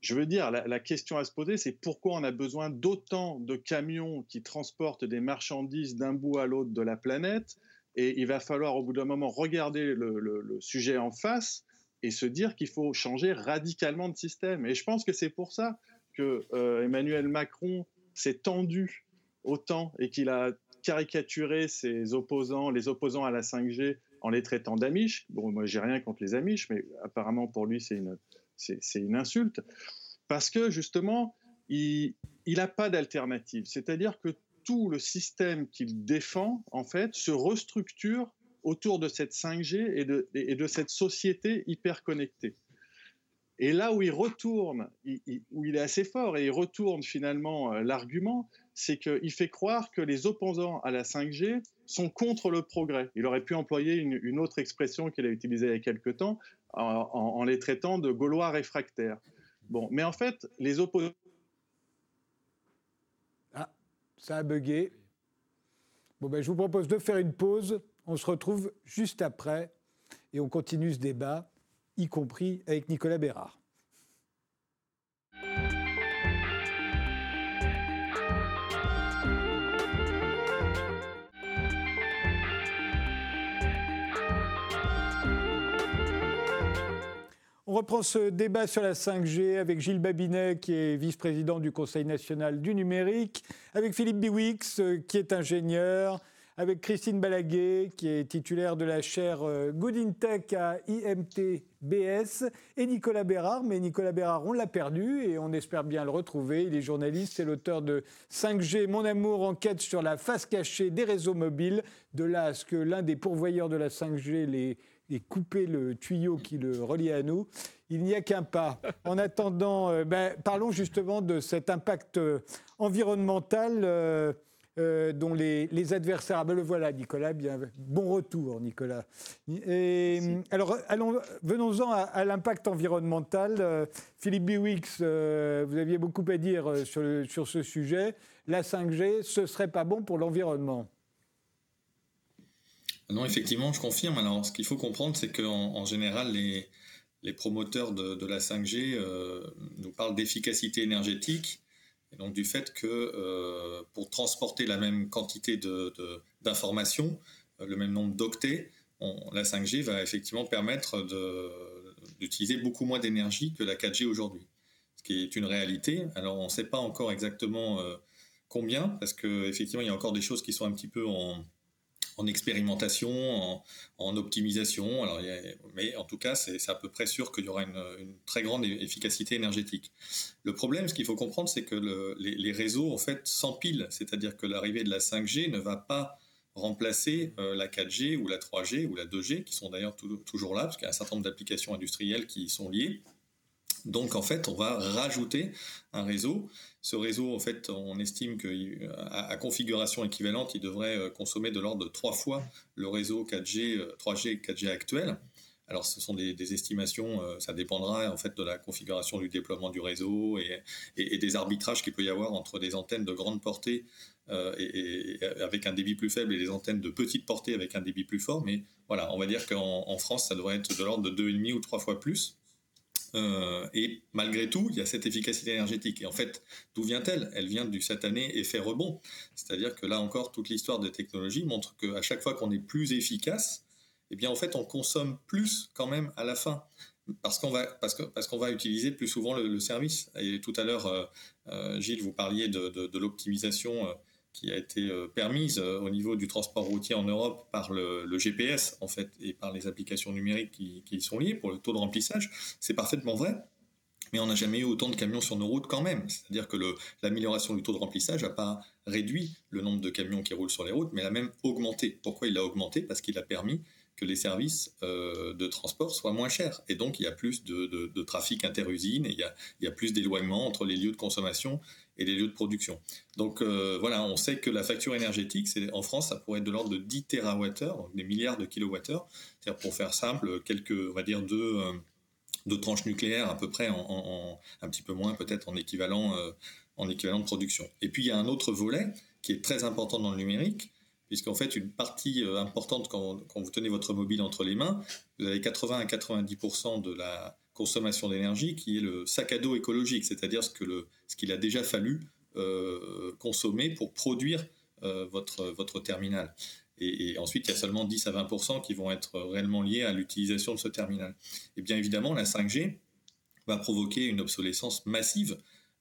je veux dire, la question à se poser, c'est pourquoi on a besoin d'autant de camions qui transportent des marchandises d'un bout à l'autre de la planète Et il va falloir au bout d'un moment regarder le, sujet en face et se dire qu'il faut changer radicalement de système. Et je pense que c'est pour ça que euh, Emmanuel Macron s'est tendu autant et qu'il a caricaturé ses opposants, les opposants à la 5G, en les traitant d'amiches. Bon, moi, j'ai rien contre les amiches, mais apparemment pour lui, c'est une, c'est, une insulte. Parce que justement, il n'a pas d'alternative. C'est-à-dire que tout le système qu'il défend, en fait, se restructure autour de cette 5G et de, et de cette société hyper connectée. Et là où il retourne, où il est assez fort et il retourne finalement euh, l'argument, c'est qu'il fait croire que les opposants à la 5G sont contre le progrès. Il aurait pu employer une, autre expression qu'il a utilisée il y a quelque temps en, les traitant de Gaulois réfractaires. Bon, mais en fait, les opposants ça a bugué. Ben, je vous propose de faire une pause. On se retrouve juste après et on continue ce débat, y compris avec Nicolas Bérard. On reprend ce débat sur la 5G avec Gilles Babinet, qui est vice-président du Conseil national du numérique, avec Philippe Biwix, euh, qui est ingénieur, avec Christine Balaguet, qui est titulaire de la chaire euh, Good in Tech à IMT-BS, et Nicolas Bérard. Mais Nicolas Bérard, on l'a perdu et on espère bien le retrouver. Il est journaliste, c'est l'auteur de 5G, Mon amour, enquête sur la face cachée des réseaux mobiles. De là à ce que l'un des pourvoyeurs de la 5G, les et couper le tuyau qui le relie à nous. Il n'y a qu'un pas. En attendant, euh, ben, parlons justement de cet impact euh, environnemental euh, dont les, adversaires. Ah ben le voilà, Nicolas. Bien, bon retour, Nicolas. Et, alors, venons-en à, l'impact environnemental. Philippe Biwix, vous aviez beaucoup à dire sur, sur ce sujet. La 5G, ce serait pas bon pour l'environnement. Non, effectivement, je confirme. Alors, ce qu'il faut comprendre, c'est qu'en en général, les, promoteurs de, la 5G euh, nous parlent d'efficacité énergétique, et donc du fait que euh, pour transporter la même quantité d'informations, euh, le même nombre d'octets, la 5G va effectivement permettre d'utiliser beaucoup moins d'énergie que la 4G aujourd'hui, ce qui est une réalité. Alors, on ne sait pas encore exactement combien, parce qu'effectivement, il y a encore des choses qui sont un petit peu en en expérimentation, en, optimisation. Alors, mais en tout cas, c'est à peu près sûr qu'il y aura une, très grande efficacité énergétique. Le problème, ce qu'il faut comprendre, c'est que les, réseaux, en fait, s'empilent. C'est-à-dire que l'arrivée de la 5G ne va pas remplacer euh, la 4G ou la 3G ou la 2G, qui sont d'ailleurs toujours là, parce qu'il y a un certain nombre d'applications industrielles qui y sont liées. Donc en fait, on va rajouter un réseau. Ce réseau, en fait, on estime qu'à configuration équivalente, il devrait euh, consommer de l'ordre de trois fois le réseau 4G, 3G et 4G actuel. Alors, ce sont des, estimations, euh, ça dépendra en fait de la configuration du déploiement du réseau et, des arbitrages qu'il peut y avoir entre des antennes de grande portée euh, avec un débit plus faible et des antennes de petite portée avec un débit plus fort. Mais voilà, on va dire qu'en France, ça devrait être de l'ordre de 2,5 ou 3 fois plus. Euh, et malgré tout, il y a cette efficacité énergétique. Et en fait, d'où vient-elle? Elle vient du satané effet rebond. C'est-à-dire que là encore, toute l'histoire des technologies montre qu'à chaque fois qu'on est plus efficace, eh bien en fait, on consomme plus quand même à la fin. Parce qu'on va, parce que, parce qu'on va utiliser plus souvent le, service. Et tout à l'heure, euh, euh, Gilles, vous parliez de, de l'optimisation qui a été euh, permise euh, au niveau du transport routier en Europe par le, GPS en fait et par les applications numériques qui, y sont liées pour le taux de remplissage, c'est parfaitement vrai. Mais on n'a jamais eu autant de camions sur nos routes quand même. C'est-à-dire que l'amélioration du taux de remplissage n'a pas réduit le nombre de camions qui roulent sur les routes, mais l'a même augmenté. Pourquoi il a augmenté? Parce qu'il a permis que les services euh, de transport soient moins chers. Et donc, il y a plus de, de, trafic interusine et a, il y a plus d'éloignement entre les lieux de consommation et les lieux de production. Donc euh, voilà, on sait que la facture énergétique, c'est en France, ça pourrait être de l'ordre de 10 TWh, des milliards de kilowattheures. C'est-à-dire, pour faire simple, quelques, on va dire, deux, euh, deux tranches nucléaires à peu près, en, un petit peu moins peut-être en équivalent, en équivalent de production. Et puis, il y a un autre volet qui est très important dans le numérique, puisqu'en fait, une partie euh, importante, quand, vous tenez votre mobile entre les mains, vous avez 80 à 90% de la consommation d'énergie qui est le sac à dos écologique, c'est-à-dire ce qu'il ce a déjà fallu euh, consommer pour produire euh, votre, votre terminal. Et, ensuite, il y a seulement 10 à 20% qui vont être réellement liés à l'utilisation de ce terminal. Et bien évidemment, la 5G va provoquer une obsolescence massive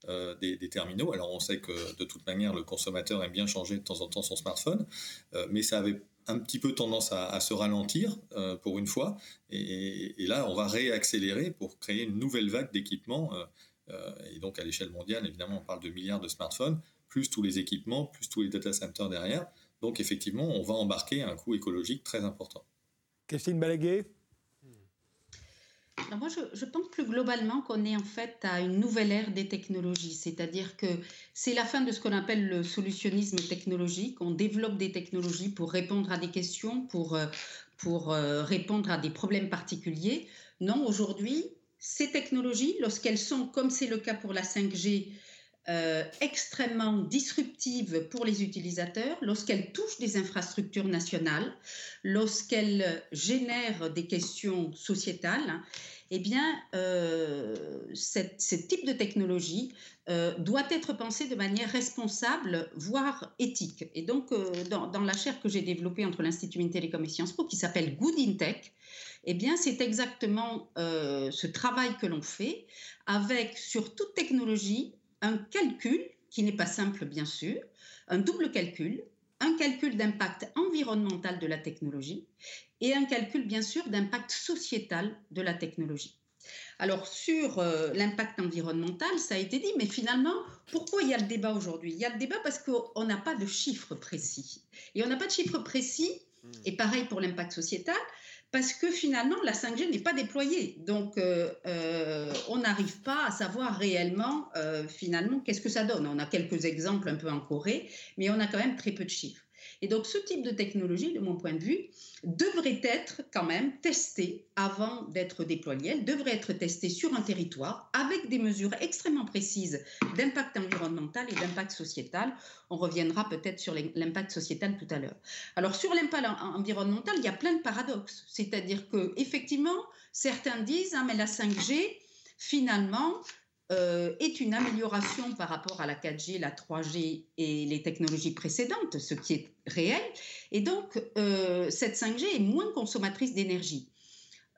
euh, des, terminaux. Alors on sait que de toute manière, le consommateur aime bien changer de temps en temps son smartphone, mais ça avait un petit peu tendance à, se ralentir euh, pour une fois. Et, là, on va réaccélérer pour créer une nouvelle vague d'équipements. et donc à l'échelle mondiale, évidemment, on parle de milliards de smartphones, plus tous les équipements, plus tous les data centers derrière. Donc effectivement, on va embarquer un coût écologique très important. Christine Balaguer moi, je, pense plus globalement qu'on est en fait à une nouvelle ère des technologies, c'est-à-dire que c'est la fin de ce qu'on appelle le solutionnisme technologique. On développe des technologies pour répondre à des questions, pour, euh, pour euh, répondre à des problèmes particuliers. Non, aujourd'hui, ces technologies, lorsqu'elles sont, comme c'est le cas pour la 5G, euh, extrêmement disruptive pour les utilisateurs lorsqu'elle touche des infrastructures nationales, lorsqu'elle génère des questions sociétales. Eh bien, euh, ce type de technologie euh, doit être pensé de manière responsable, voire éthique. Et donc, dans, la chaire que j'ai développée entre l'Institut Intélécom et Sciences Po, qui s'appelle Good in Tech, eh bien, c'est exactement ce travail que l'on fait avec, sur toute technologie, un calcul qui n'est pas simple bien sûr, un double calcul, un calcul d'impact environnemental de la technologie et un calcul bien sûr d'impact sociétal de la technologie. Alors sur euh, l'impact environnemental, ça a été dit, mais finalement, pourquoi il y a le débat aujourd'hui? Il y a le débat parce qu'on n'a pas de chiffres précis. Et on n'a pas de chiffres précis, hmm. et pareil pour l'impact sociétal, parce que finalement, la 5G n'est pas déployée. Donc, euh, euh, on n'arrive pas à savoir réellement, euh, finalement, qu'est-ce que ça donne. On a quelques exemples un peu en Corée, mais on a quand même très peu de chiffres. Et donc ce type de technologie, de mon point de vue, devrait être quand même testé avant d'être déployé. Elle devrait être testée sur un territoire avec des mesures extrêmement précises d'impact environnemental et d'impact sociétal. On reviendra peut-être sur l'impact sociétal tout à l'heure. Alors sur l'impact environnemental, il y a plein de paradoxes. C'est-à-dire que effectivement, certains disent ah mais la 5G finalement euh, est une amélioration par rapport à la 4G, la 3G et les technologies précédentes, ce qui est réel. Et donc, euh, cette 5G est moins consommatrice d'énergie.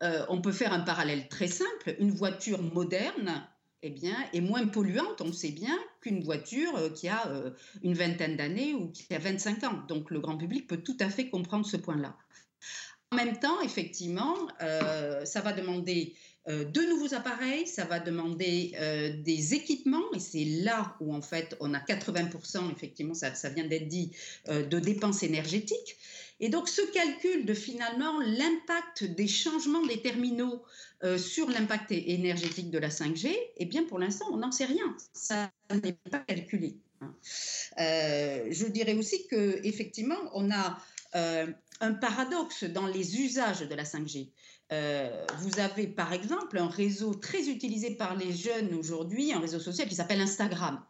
Euh, on peut faire un parallèle très simple. Une voiture moderne eh bien, est moins polluante, on sait bien, qu'une voiture qui a une vingtaine d'années ou qui a 25 ans. Donc, le grand public peut tout à fait comprendre ce point-là. En même temps, effectivement, ça va demander euh, de nouveaux appareils, ça va demander euh, des équipements, et c'est là où en fait on a 80%, effectivement, ça, vient d'être dit, euh, de dépenses énergétiques. Et donc ce calcul de finalement l'impact des changements des terminaux sur l'impact énergétique de la 5G, eh bien pour l'instant on n'en sait rien, ça n'est pas calculé. Hein. je dirais aussi que effectivement on a un paradoxe dans les usages de la 5G. Euh, vous avez par exemple un réseau très utilisé par les jeunes aujourd'hui, un réseau social qui s'appelle Instagram,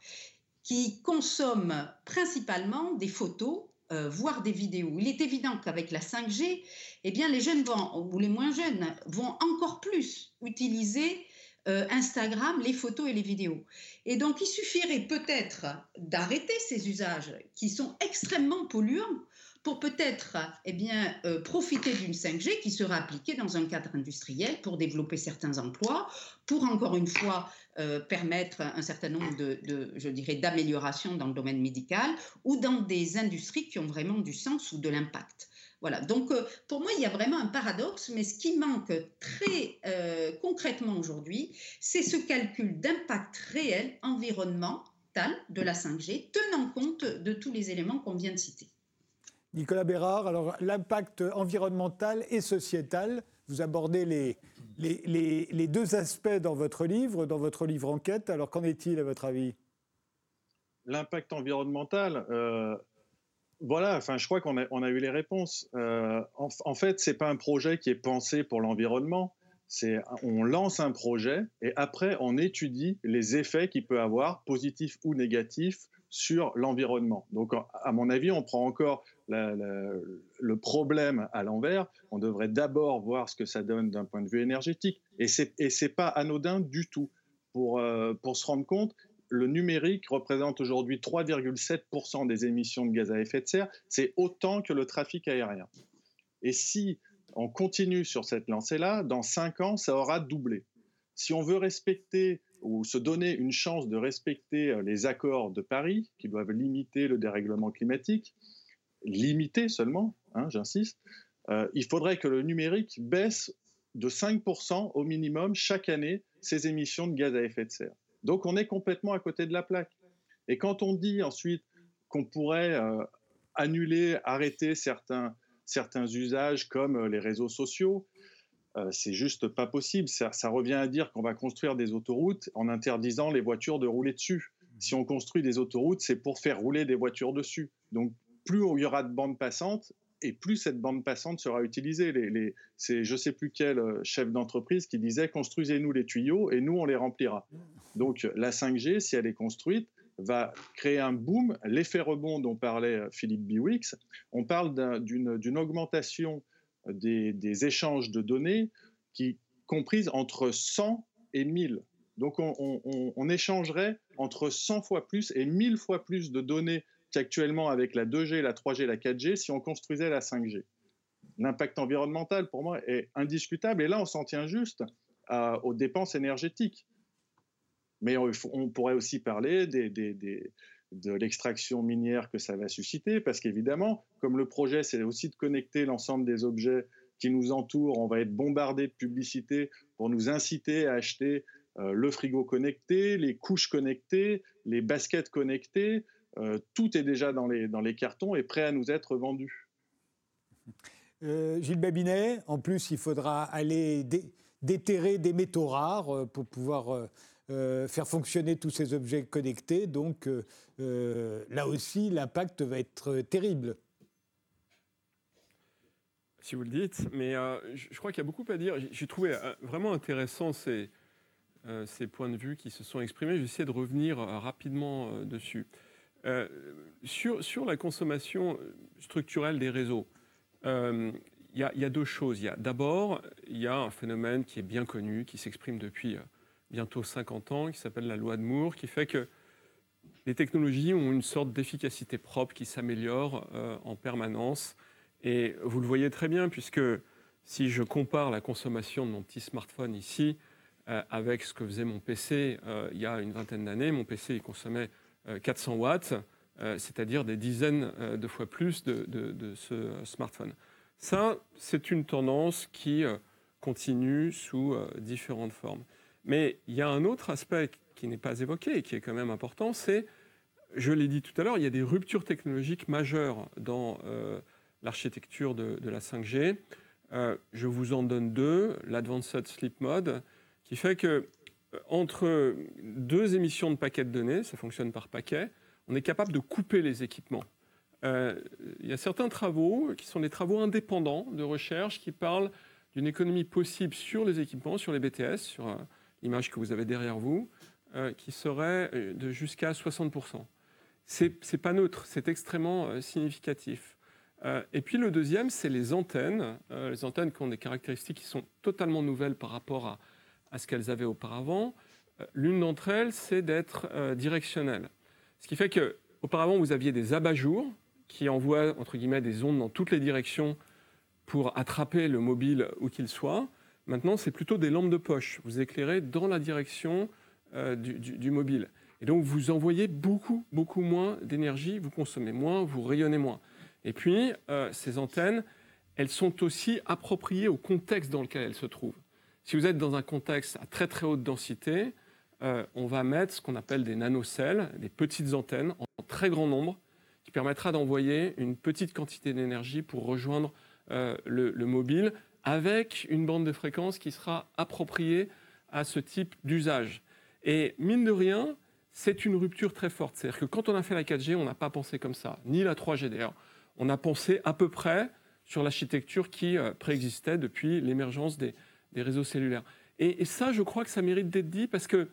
qui consomme principalement des photos, euh, voire des vidéos. Il est évident qu'avec la 5G, eh bien, les jeunes vont, ou les moins jeunes vont encore plus utiliser euh, Instagram, les photos et les vidéos. Et donc, il suffirait peut-être d'arrêter ces usages qui sont extrêmement polluants pour peut-être eh bien, euh, profiter d'une 5G qui sera appliquée dans un cadre industriel pour développer certains emplois, pour encore une fois euh, permettre un certain nombre de, je dirais, d'améliorations dans le domaine médical ou dans des industries qui ont vraiment du sens ou de l'impact. Voilà, donc euh, pour moi, il y a vraiment un paradoxe, mais ce qui manque très concrètement aujourd'hui, c'est ce calcul d'impact réel environnemental de la 5G, tenant compte de tous les éléments qu'on vient de citer. Nicolas Bérard, alors l'impact environnemental et sociétal, vous abordez les, deux aspects dans votre livre, dans votre livre enquête. Alors qu'en est-il à votre avis? L'impact environnemental, euh, voilà, enfin, je crois qu'on a, eu les réponses. Euh, en, fait, ce n'est pas un projet qui est pensé pour l'environnement. On lance un projet et après, on étudie les effets qu'il peut avoir, positifs ou négatifs, sur l'environnement. Donc, à mon avis, on prend encore le problème à l'envers. On devrait d'abord voir ce que ça donne d'un point de vue énergétique. Et ce n'est pas anodin du tout. Pour, euh, pour se rendre compte, le numérique représente aujourd'hui 3,7% des émissions de gaz à effet de serre. C'est autant que le trafic aérien. Et si on continue sur cette lancée-là, dans 5 ans, ça aura doublé. Si on veut respecter ou se donner une chance de respecter euh, les accords de Paris, qui doivent limiter le dérèglement climatique, limiter seulement, hein, j'insiste, euh, il faudrait que le numérique baisse de 5% au minimum chaque année ses émissions de gaz à effet de serre. Donc on est complètement à côté de la plaque. Et quand on dit ensuite qu'on pourrait euh, annuler, arrêter certains, certains usages comme les réseaux sociaux, euh, c'est juste pas possible. Ça, revient à dire qu'on va construire des autoroutes en interdisant les voitures de rouler dessus. Si on construit des autoroutes, c'est pour faire rouler des voitures dessus. Donc, plus il y aura de bandes passantes, et plus cette bande passante sera utilisée. Les, c'est je ne sais plus quel euh, chef d'entreprise qui disait construisez-nous les tuyaux et nous on les remplira. Donc la 5G, si elle est construite, va créer un boom, l'effet rebond dont parlait euh, Philippe Biwix. On parle d'une augmentation des, échanges de données qui comprises entre 100 et 1000. Donc on, échangerait entre 100 fois plus et 1000 fois plus de données qu'actuellement avec la 2G, la 3G, la 4G si on construisait la 5G. L'impact environnemental pour moi est indiscutable et là on s'en tient juste aux dépenses énergétiques. Mais on, pourrait aussi parler de l'extraction minière que ça va susciter, parce qu'évidemment, comme le projet, c'est aussi de connecter l'ensemble des objets qui nous entourent, on va être bombardé de publicité pour nous inciter à acheter euh, le frigo connecté, les couches connectées, les baskets connectées. Euh, tout est déjà dans les, dans les cartons et prêt à nous être vendu. Euh, Gilles Babinet, en plus, il faudra aller déterrer des métaux rares pour pouvoir euh, faire fonctionner tous ces objets connectés. Donc euh, euh, là aussi, l'impact va être terrible. Si vous le dites, mais je, crois qu'il y a beaucoup à dire. J'ai trouvé vraiment intéressant ces, points de vue qui se sont exprimés. J'essaie de revenir rapidement dessus. sur, la consommation structurelle des réseaux, il y, a deux choses. D'abord, il y a un phénomène qui est bien connu, qui s'exprime depuis bientôt 50 ans, qui s'appelle la loi de Moore, qui fait que les technologies ont une sorte d'efficacité propre qui s'améliore euh, en permanence. Et vous le voyez très bien, puisque si je compare la consommation de mon petit smartphone ici euh, avec ce que faisait mon PC euh, il y a une vingtaine d'années, mon PC il consommait 400 watts, c'est-à-dire des dizaines de fois plus de, de ce smartphone. Ça, c'est une tendance qui continue sous différentes formes. Mais il y a un autre aspect qui n'est pas évoqué et qui est quand même important, c'est, je l'ai dit tout à l'heure, il y a des ruptures technologiques majeures dans euh, l'architecture de, la 5G. Euh, je vous en donne deux. L'Advanced Sleep Mode, qui fait que euh, entre deux émissions de paquets de données, ça fonctionne par paquet, on est capable de couper les équipements. il y a certains travaux qui sont des travaux indépendants de recherche qui parlent d'une économie possible sur les équipements, sur les BTS, sur l'image que vous avez derrière vous, euh, qui serait euh, de jusqu'à 60%. C'est pas neutre, c'est extrêmement euh, significatif. et puis le deuxième, c'est les antennes. les antennes qui ont des caractéristiques qui sont totalement nouvelles par rapport à, à ce qu'elles avaient auparavant. L'une d'entre elles, c'est d'être directionnelle. Ce qui fait que auparavant, vous aviez des abat-jours qui envoient entre guillemets des ondes dans toutes les directions pour attraper le mobile où qu'il soit. Maintenant, c'est plutôt des lampes de poche. Vous éclairez dans la direction euh, du, mobile. Et donc, vous envoyez beaucoup, beaucoup moins d'énergie, vous consommez moins, vous rayonnez moins. Et puis, euh, ces antennes, elles sont aussi appropriées au contexte dans lequel elles se trouvent. Si vous êtes dans un contexte à très très haute densité, euh, on va mettre ce qu'on appelle des nanocelles, des petites antennes en très grand nombre, qui permettra d'envoyer une petite quantité d'énergie pour rejoindre le, mobile avec une bande de fréquence qui sera appropriée à ce type d'usage. Et mine de rien, c'est une rupture très forte. C'est-à-dire que quand on a fait la 4G, on n'a pas pensé comme ça, ni la 3G d'ailleurs. On a pensé à peu près sur l'architecture qui euh, préexistait depuis l'émergence des, réseaux cellulaires. Et, ça, je crois que ça mérite d'être dit parce que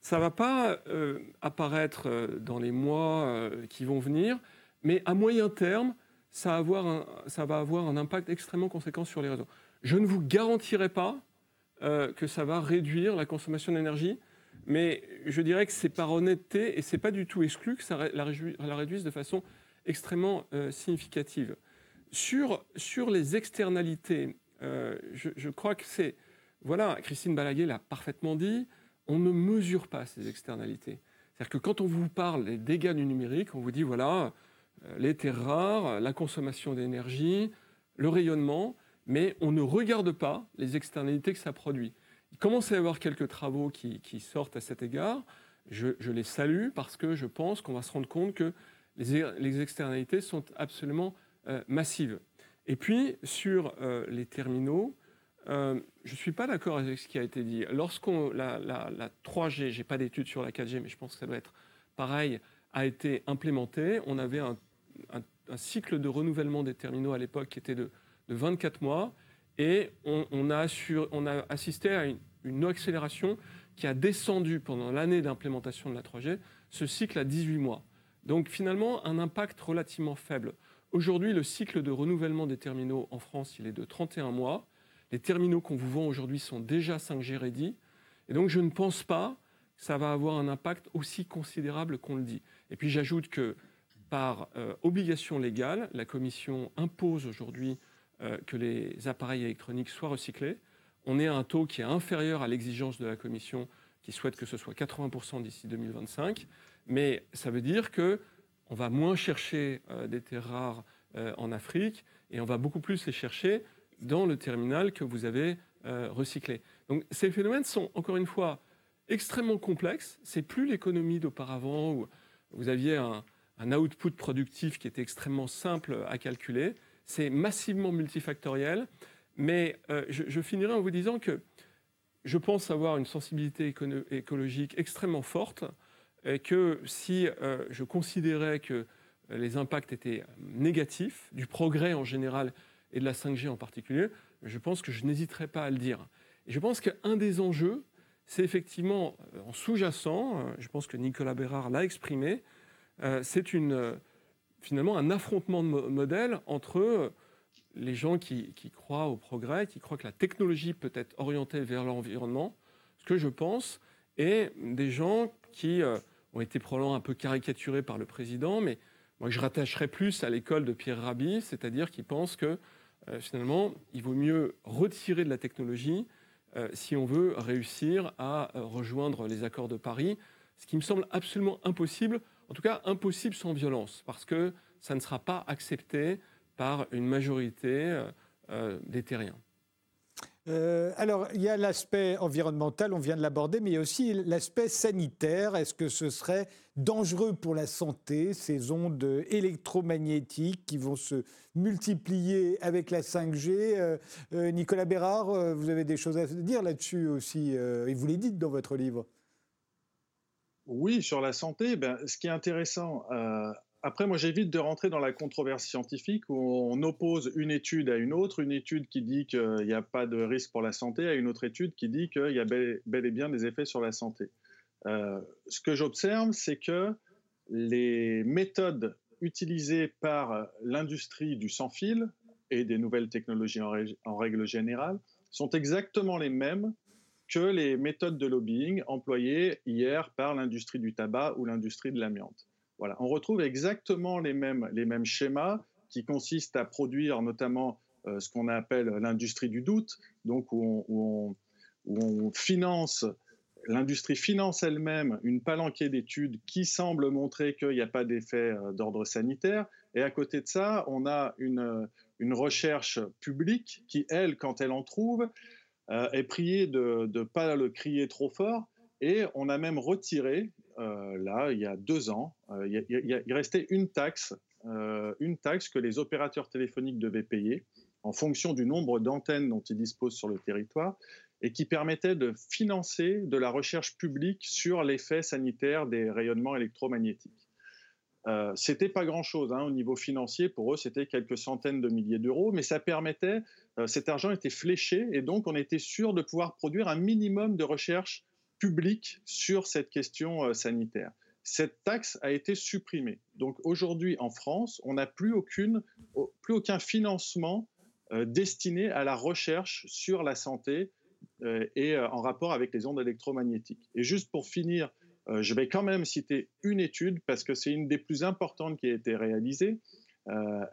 ça ne va pas euh, apparaître euh, dans les mois qui vont venir, mais à moyen terme, ça, va avoir un impact extrêmement conséquent sur les réseaux. Je ne vous garantirai pas euh, que ça va réduire la consommation d'énergie, mais je dirais que c'est par honnêteté et c'est pas du tout exclu que ça la, réduise de façon extrêmement euh, significative. Sur, sur les externalités, euh, je, crois que c'est. Voilà, Christine Balaguer l'a parfaitement dit, on ne mesure pas ces externalités. C'est-à-dire que quand on vous parle des dégâts du numérique, on vous dit voilà, les terres rares, la consommation d'énergie, le rayonnement, mais on ne regarde pas les externalités que ça produit. Il commence à y avoir quelques travaux qui, sortent à cet égard. Je, les salue parce que je pense qu'on va se rendre compte que les, externalités sont absolument euh, massives. Et puis, sur euh, les terminaux, euh, je ne suis pas d'accord avec ce qui a été dit. Lorsqu'on la, la 3G, j'ai pas d'études sur la 4G, mais je pense que ça doit être pareil, a été implémentée, on avait un, cycle de renouvellement des terminaux à l'époque qui était de, 24 mois, et on, a, assisté à une, une, accélération qui a descendu pendant l'année d'implémentation de la 3G, ce cycle à 18 mois. Donc finalement, un impact relativement faible. Aujourd'hui, le cycle de renouvellement des terminaux en France, il est de 31 mois. Les terminaux qu'on vous vend aujourd'hui sont déjà 5G ready. Et donc, je ne pense pas que ça va avoir un impact aussi considérable qu'on le dit. Et puis, j'ajoute que par euh, obligation légale, la Commission impose aujourd'hui euh, que les appareils électroniques soient recyclés. On est à un taux qui est inférieur à l'exigence de la Commission qui souhaite que ce soit 80% d'ici 2025. Mais ça veut dire que on va moins chercher euh, des terres rares en Afrique et on va beaucoup plus les chercher dans le terminal que vous avez recyclé. Donc ces phénomènes sont, encore une fois, extrêmement complexes. C'est plus l'économie d'auparavant où vous aviez un, output productif qui était extrêmement simple à calculer. C'est massivement multifactoriel. Mais euh, je, finirai en vous disant que je pense avoir une sensibilité écologique extrêmement forte et que si euh, je considérais que les impacts étaient négatifs, du progrès en général et de la 5G en particulier, je pense que je n'hésiterai pas à le dire. Et je pense qu'un des enjeux, c'est effectivement euh, en sous-jacent, je pense que Nicolas Bérard l'a exprimé, euh, c'est finalement un affrontement de modèles entre les gens qui, croient au progrès, qui croient que la technologie peut être orientée vers l'environnement, ce que je pense, et des gens qui ont été probablement un peu caricaturés par le président, mais moi je rattacherais plus à l'école de Pierre Rabhi, c'est-à-dire qui pense que euh, finalement, il vaut mieux retirer de la technologie euh, si on veut réussir à euh, rejoindre les accords de Paris, ce qui me semble absolument impossible, en tout cas impossible sans violence, parce que ça ne sera pas accepté par une majorité des terriens. Euh, alors, il y a l'aspect environnemental, on vient de l'aborder, mais il y a aussi l'aspect sanitaire. Est-ce que ce serait dangereux pour la santé, ces ondes électromagnétiques qui vont se multiplier avec la 5G euh, euh, Nicolas Bérard, vous avez des choses à dire là-dessus aussi, et vous les dites dans votre livre. Oui, sur la santé, ben, ce qui est intéressant, après, moi, j'évite de rentrer dans la controverse scientifique où on oppose une étude à une autre, une étude qui dit qu'il n'y a pas de risque pour la santé à une autre étude qui dit qu'il y a bel, et bien des effets sur la santé. Euh, ce que j'observe, c'est que les méthodes utilisées par l'industrie du sans-fil et des nouvelles technologies en règle générale sont exactement les mêmes que les méthodes de lobbying employées hier par l'industrie du tabac ou l'industrie de l'amiante on retrouve exactement les mêmes, les mêmes schémas qui consistent à produire notamment euh, ce qu'on appelle l'industrie du doute, donc où on, finance, l'industrie finance elle-même une palanquée d'études qui semblent montrer qu'il n'y a pas d'effet euh, d'ordre sanitaire. Et à côté de ça, on a une, une recherche publique qui, elle, quand elle en trouve, euh, est priée de ne pas le crier trop fort. Et on a même retiré, euh, là, il y a deux ans, euh, il, restait une taxe, euh, une taxe que les opérateurs téléphoniques devaient payer en fonction du nombre d'antennes dont ils disposent sur le territoire et qui permettait de financer de la recherche publique sur l'effet sanitaire des rayonnements électromagnétiques. Euh, c'était pas grand-chose hein, au niveau financier. Pour eux, c'était quelques centaines de milliers d'euros, mais ça permettait, cet argent était fléché et donc on était sûr de pouvoir produire un minimum de recherche public sur cette question euh, sanitaire. Cette taxe a été supprimée. Donc aujourd'hui en France, on n'a plus, plus aucun financement euh, destiné à la recherche sur la santé et en rapport avec les ondes électromagnétiques. Et juste pour finir, je vais quand même citer une étude parce que c'est une des plus importantes qui a été réalisée.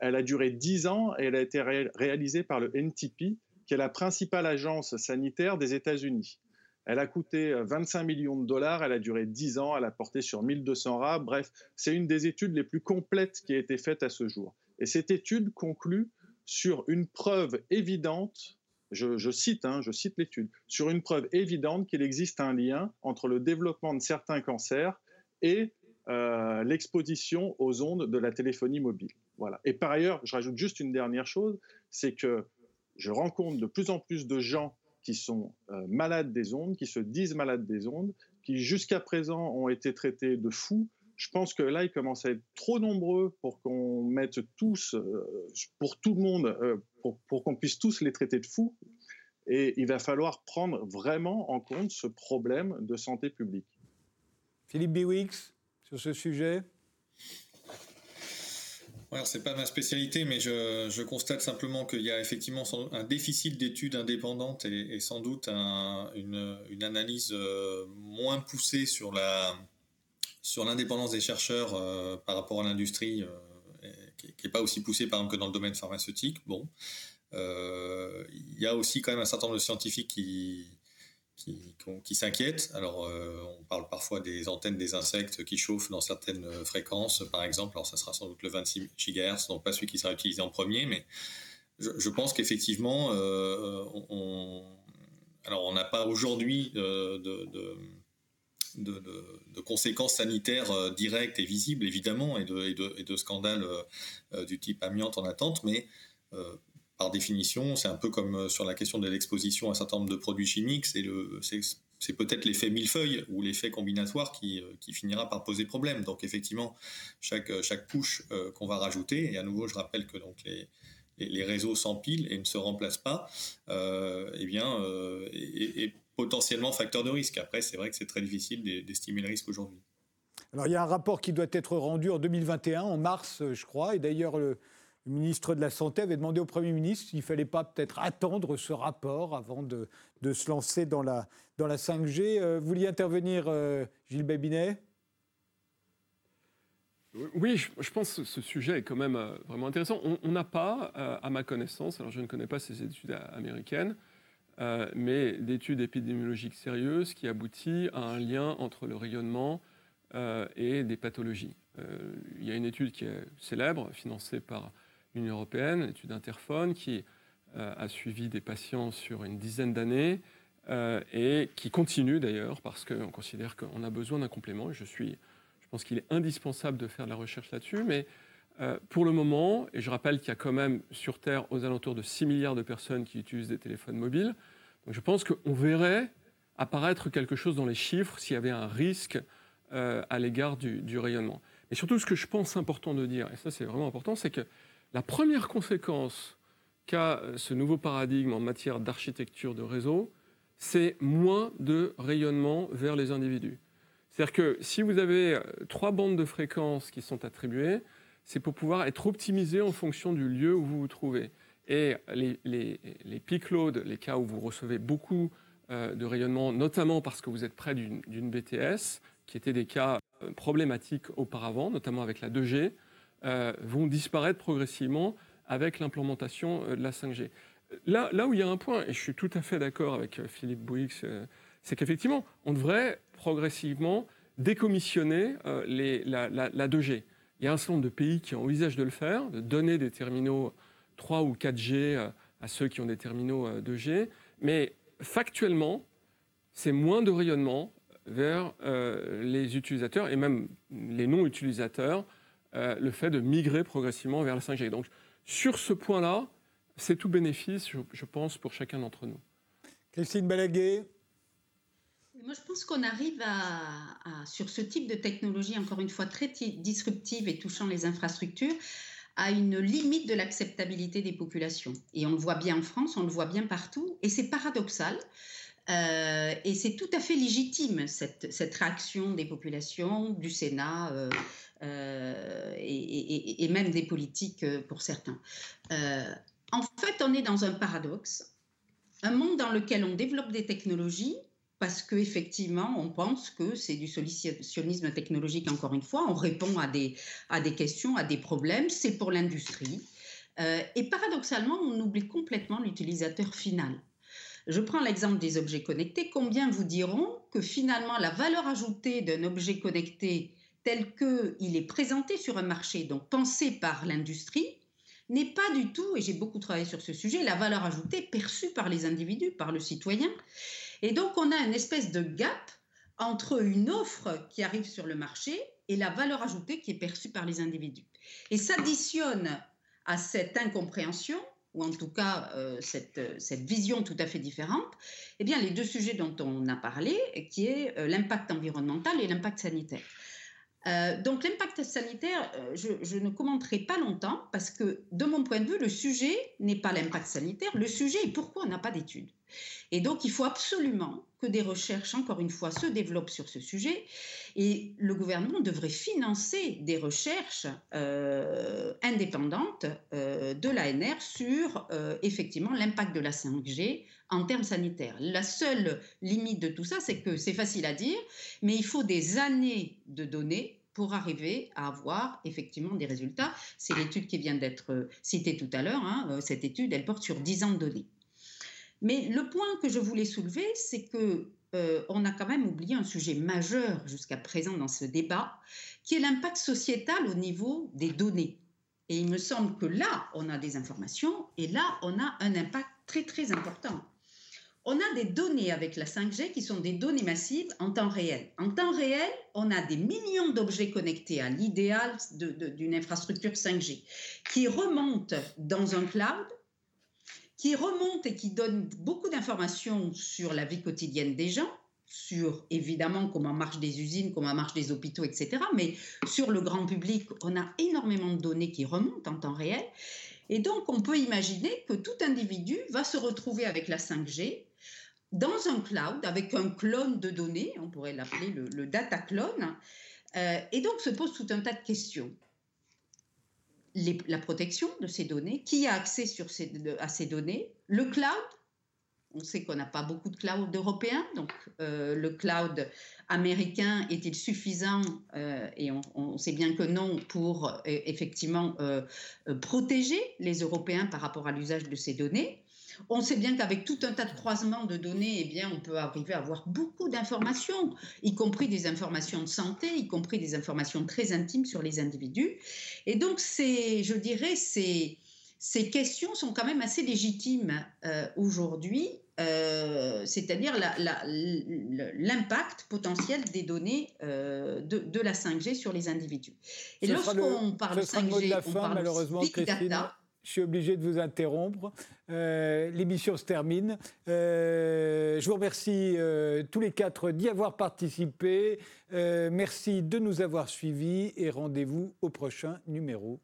elle a duré 10 ans et elle a été réalisée par le NTP, qui est la principale agence sanitaire des États-Unis. Elle a coûté 25 euh, millions de dollars, elle a duré 10 ans, elle a porté sur 1200 rats. Bref, c'est une des études les plus complètes qui a été faite à ce jour. Et cette étude conclut sur une preuve évidente, je, cite, hein, je cite l'étude, sur une preuve évidente qu'il existe un lien entre le développement de certains cancers et euh, l'exposition aux ondes de la téléphonie mobile. Voilà. Et par ailleurs, je rajoute juste une dernière chose, c'est que je rencontre de plus en plus de gens qui sont euh, malades des ondes, qui se disent malades des ondes, qui jusqu'à présent ont été traités de fous. Je pense que là, ils commencent à être trop nombreux pour qu'on mette tous, euh, pour tout le monde, euh, pour, pour qu'on puisse tous les traiter de fous. Et il va falloir prendre vraiment en compte ce problème de santé publique. Philippe Biwix, sur ce sujet Ouais, c'est pas ma spécialité, mais je, constate simplement qu'il y a effectivement un déficit d'études indépendantes et, sans doute une, analyse euh, moins poussée sur la sur l'indépendance des chercheurs euh, par rapport à l'industrie, euh, qui n'est pas aussi poussée par exemple que dans le domaine pharmaceutique. Bon, il y a aussi quand même un certain nombre de scientifiques qui qui, s'inquiètent. Alors, euh, on parle parfois des antennes des insectes qui chauffent dans certaines euh, fréquences, par exemple. Alors, ça sera sans doute le 26 GHz, donc pas celui qui sera utilisé en premier, mais je, pense qu'effectivement, euh, on, alors on n'a pas aujourd'hui de, conséquences sanitaires directes et visibles, évidemment, et de, et de scandales du type amiante en attente, mais par définition, c'est un peu comme euh, sur la question de l'exposition à un certain nombre de produits chimiques, c'est peut-être l'effet millefeuille ou l'effet combinatoire qui, euh, finira par poser problème. Donc effectivement, chaque, euh, chaque couche qu'on va rajouter, et à nouveau je rappelle que donc les, les, réseaux s'empilent et ne se remplacent pas, eh bien, potentiellement facteur de risque. Après, c'est vrai que c'est très difficile d'estimer le risque aujourd'hui. Alors il y a un rapport qui doit être rendu en 2021, en mars, je crois, et d'ailleurs le le ministre de la Santé avait demandé au Premier ministre s'il ne fallait pas peut-être attendre ce rapport avant de, se lancer dans la, dans la 5G. Euh, vous vouliez intervenir, euh, Gilles Babinet? Oui, je, pense que ce sujet est quand même euh, vraiment intéressant. On n'a pas, à ma connaissance, alors je ne connais pas ces études américaines, mais d'études épidémiologiques sérieuses qui aboutissent à un lien entre le rayonnement et des pathologies. il y a une étude qui est célèbre, financée par l'Union européenne, l'étude Interphone, qui euh, a suivi des patients sur une dizaine d'années euh, et qui continue d'ailleurs parce qu'on considère qu'on a besoin d'un complément. Je, suis, je pense qu'il est indispensable de faire de la recherche là-dessus, mais euh, pour le moment, et je rappelle qu'il y a quand même sur Terre aux alentours de 6 milliards de personnes qui utilisent des téléphones mobiles, je pense qu'on verrait apparaître quelque chose dans les chiffres s'il y avait un risque à l'égard du, du, rayonnement. Et surtout, ce que je pense important de dire, et ça c'est vraiment important, c'est que la première conséquence qu'a euh, ce nouveau paradigme en matière d'architecture de réseau, c'est moins de rayonnement vers les individus. C'est-à-dire que si vous avez euh, trois bandes de fréquences qui sont attribuées, c'est pour pouvoir être optimisé en fonction du lieu où vous vous trouvez. Et les, les, les peak loads, les cas où vous recevez beaucoup euh, de rayonnement, notamment parce que vous êtes près d'une BTS, qui étaient des cas problématiques auparavant, notamment avec la 2G, euh, vont disparaître progressivement avec l'implémentation euh, de la 5G. Là, là où il y a un point, et je suis tout à fait d'accord avec euh, Philippe Bouix, c'est qu'effectivement, on devrait progressivement décommissionner la, la, 2G. Il y a un certain nombre de pays qui envisagent de le faire, de donner des terminaux 3 ou 4G à ceux qui ont des terminaux 2G, mais factuellement, c'est moins de rayonnement vers les utilisateurs et même les non-utilisateurs euh, le fait de migrer progressivement vers la 5G. Donc, sur ce point-là, c'est tout bénéfice, je, pense, pour chacun d'entre nous. Christine Balaguer moi, je pense qu'on arrive à, sur ce type de technologie, encore une fois très disruptive et touchant les infrastructures, à une limite de l'acceptabilité des populations. Et on le voit bien en France, on le voit bien partout, et c'est paradoxal. Euh, et c'est tout à fait légitime, cette, cette, réaction des populations, du Sénat, euh, euh, et, même des politiques pour certains. En fait, on est dans un paradoxe. Un monde dans lequel on développe des technologies parce qu'effectivement, on pense que c'est du solutionnisme technologique, encore une fois. On répond à des, à des questions, à des problèmes. C'est pour l'industrie. Euh, et paradoxalement, on oublie complètement l'utilisateur final. Je prends l'exemple des objets connectés. Combien vous diront que finalement, la valeur ajoutée d'un objet connecté tel qu'il est présenté sur un marché, donc pensé par l'industrie, n'est pas du tout, et j'ai beaucoup travaillé sur ce sujet, la valeur ajoutée perçue par les individus, par le citoyen. Et donc, on a une espèce de gap entre une offre qui arrive sur le marché et la valeur ajoutée qui est perçue par les individus. Et s'additionne à cette incompréhension, ou en tout cas euh, cette, cette, vision tout à fait différente, eh bien, les deux sujets dont on a parlé, qui est euh, l'impact environnemental et l'impact sanitaire. Euh, donc l'impact sanitaire, euh, je, ne commenterai pas longtemps parce que de mon point de vue, le sujet n'est pas l'impact sanitaire, le sujet est pourquoi on n'a pas d'études. Et donc il faut absolument que des recherches, encore une fois, se développent sur ce sujet et le gouvernement devrait financer des recherches euh, indépendantes de l'ANR sur effectivement l'impact de la 5G en termes sanitaires. La seule limite de tout ça, c'est que c'est facile à dire, mais il faut des années de données pour arriver à avoir effectivement des résultats. C'est l'étude qui vient d'être euh, citée tout à l'heure. Hein, euh, cette étude, elle porte sur 10 ans de données. Mais le point que je voulais soulever, c'est que euh, on a quand même oublié un sujet majeur jusqu'à présent dans ce débat, qui est l'impact sociétal au niveau des données. Et il me semble que là, on a des informations et là, on a un impact très très important on a des données avec la 5G qui sont des données massives en temps réel. En temps réel, on a des millions d'objets connectés à l'idéal d'une infrastructure 5G qui remontent dans un cloud, qui remontent et qui donnent beaucoup d'informations sur la vie quotidienne des gens, sur évidemment comment marchent des usines, comment marchent des hôpitaux, etc. Mais sur le grand public, on a énormément de données qui remontent en temps réel. Et donc, on peut imaginer que tout individu va se retrouver avec la 5G dans un cloud avec un clone de données, on pourrait l'appeler le, data clone, euh, et donc se pose tout un tas de questions. La protection de ces données, qui a accès sur ces, à ces données, le cloud, on sait qu'on n'a pas beaucoup de cloud européens, donc euh, le cloud américain est-il suffisant euh, Et on, sait bien que non pour effectivement protéger les Européens par rapport à l'usage de ces données. On sait bien qu'avec tout un tas de croisements de données, eh bien, on peut arriver à avoir beaucoup d'informations, y compris des informations de santé, y compris des informations très intimes sur les individus. Et donc, c'est, je dirais, ces, ces questions sont quand même assez légitimes euh, aujourd'hui, euh, c'est-à-dire l'impact potentiel des données euh, de, la 5G sur les individus. Et lorsqu'on parle de 5G, on parle malheureusement, de big data. Je suis obligé de vous interrompre. Euh, l'émission se termine. Euh, je vous remercie euh, tous les quatre d'y avoir participé. merci de nous avoir suivis et rendez-vous au prochain numéro.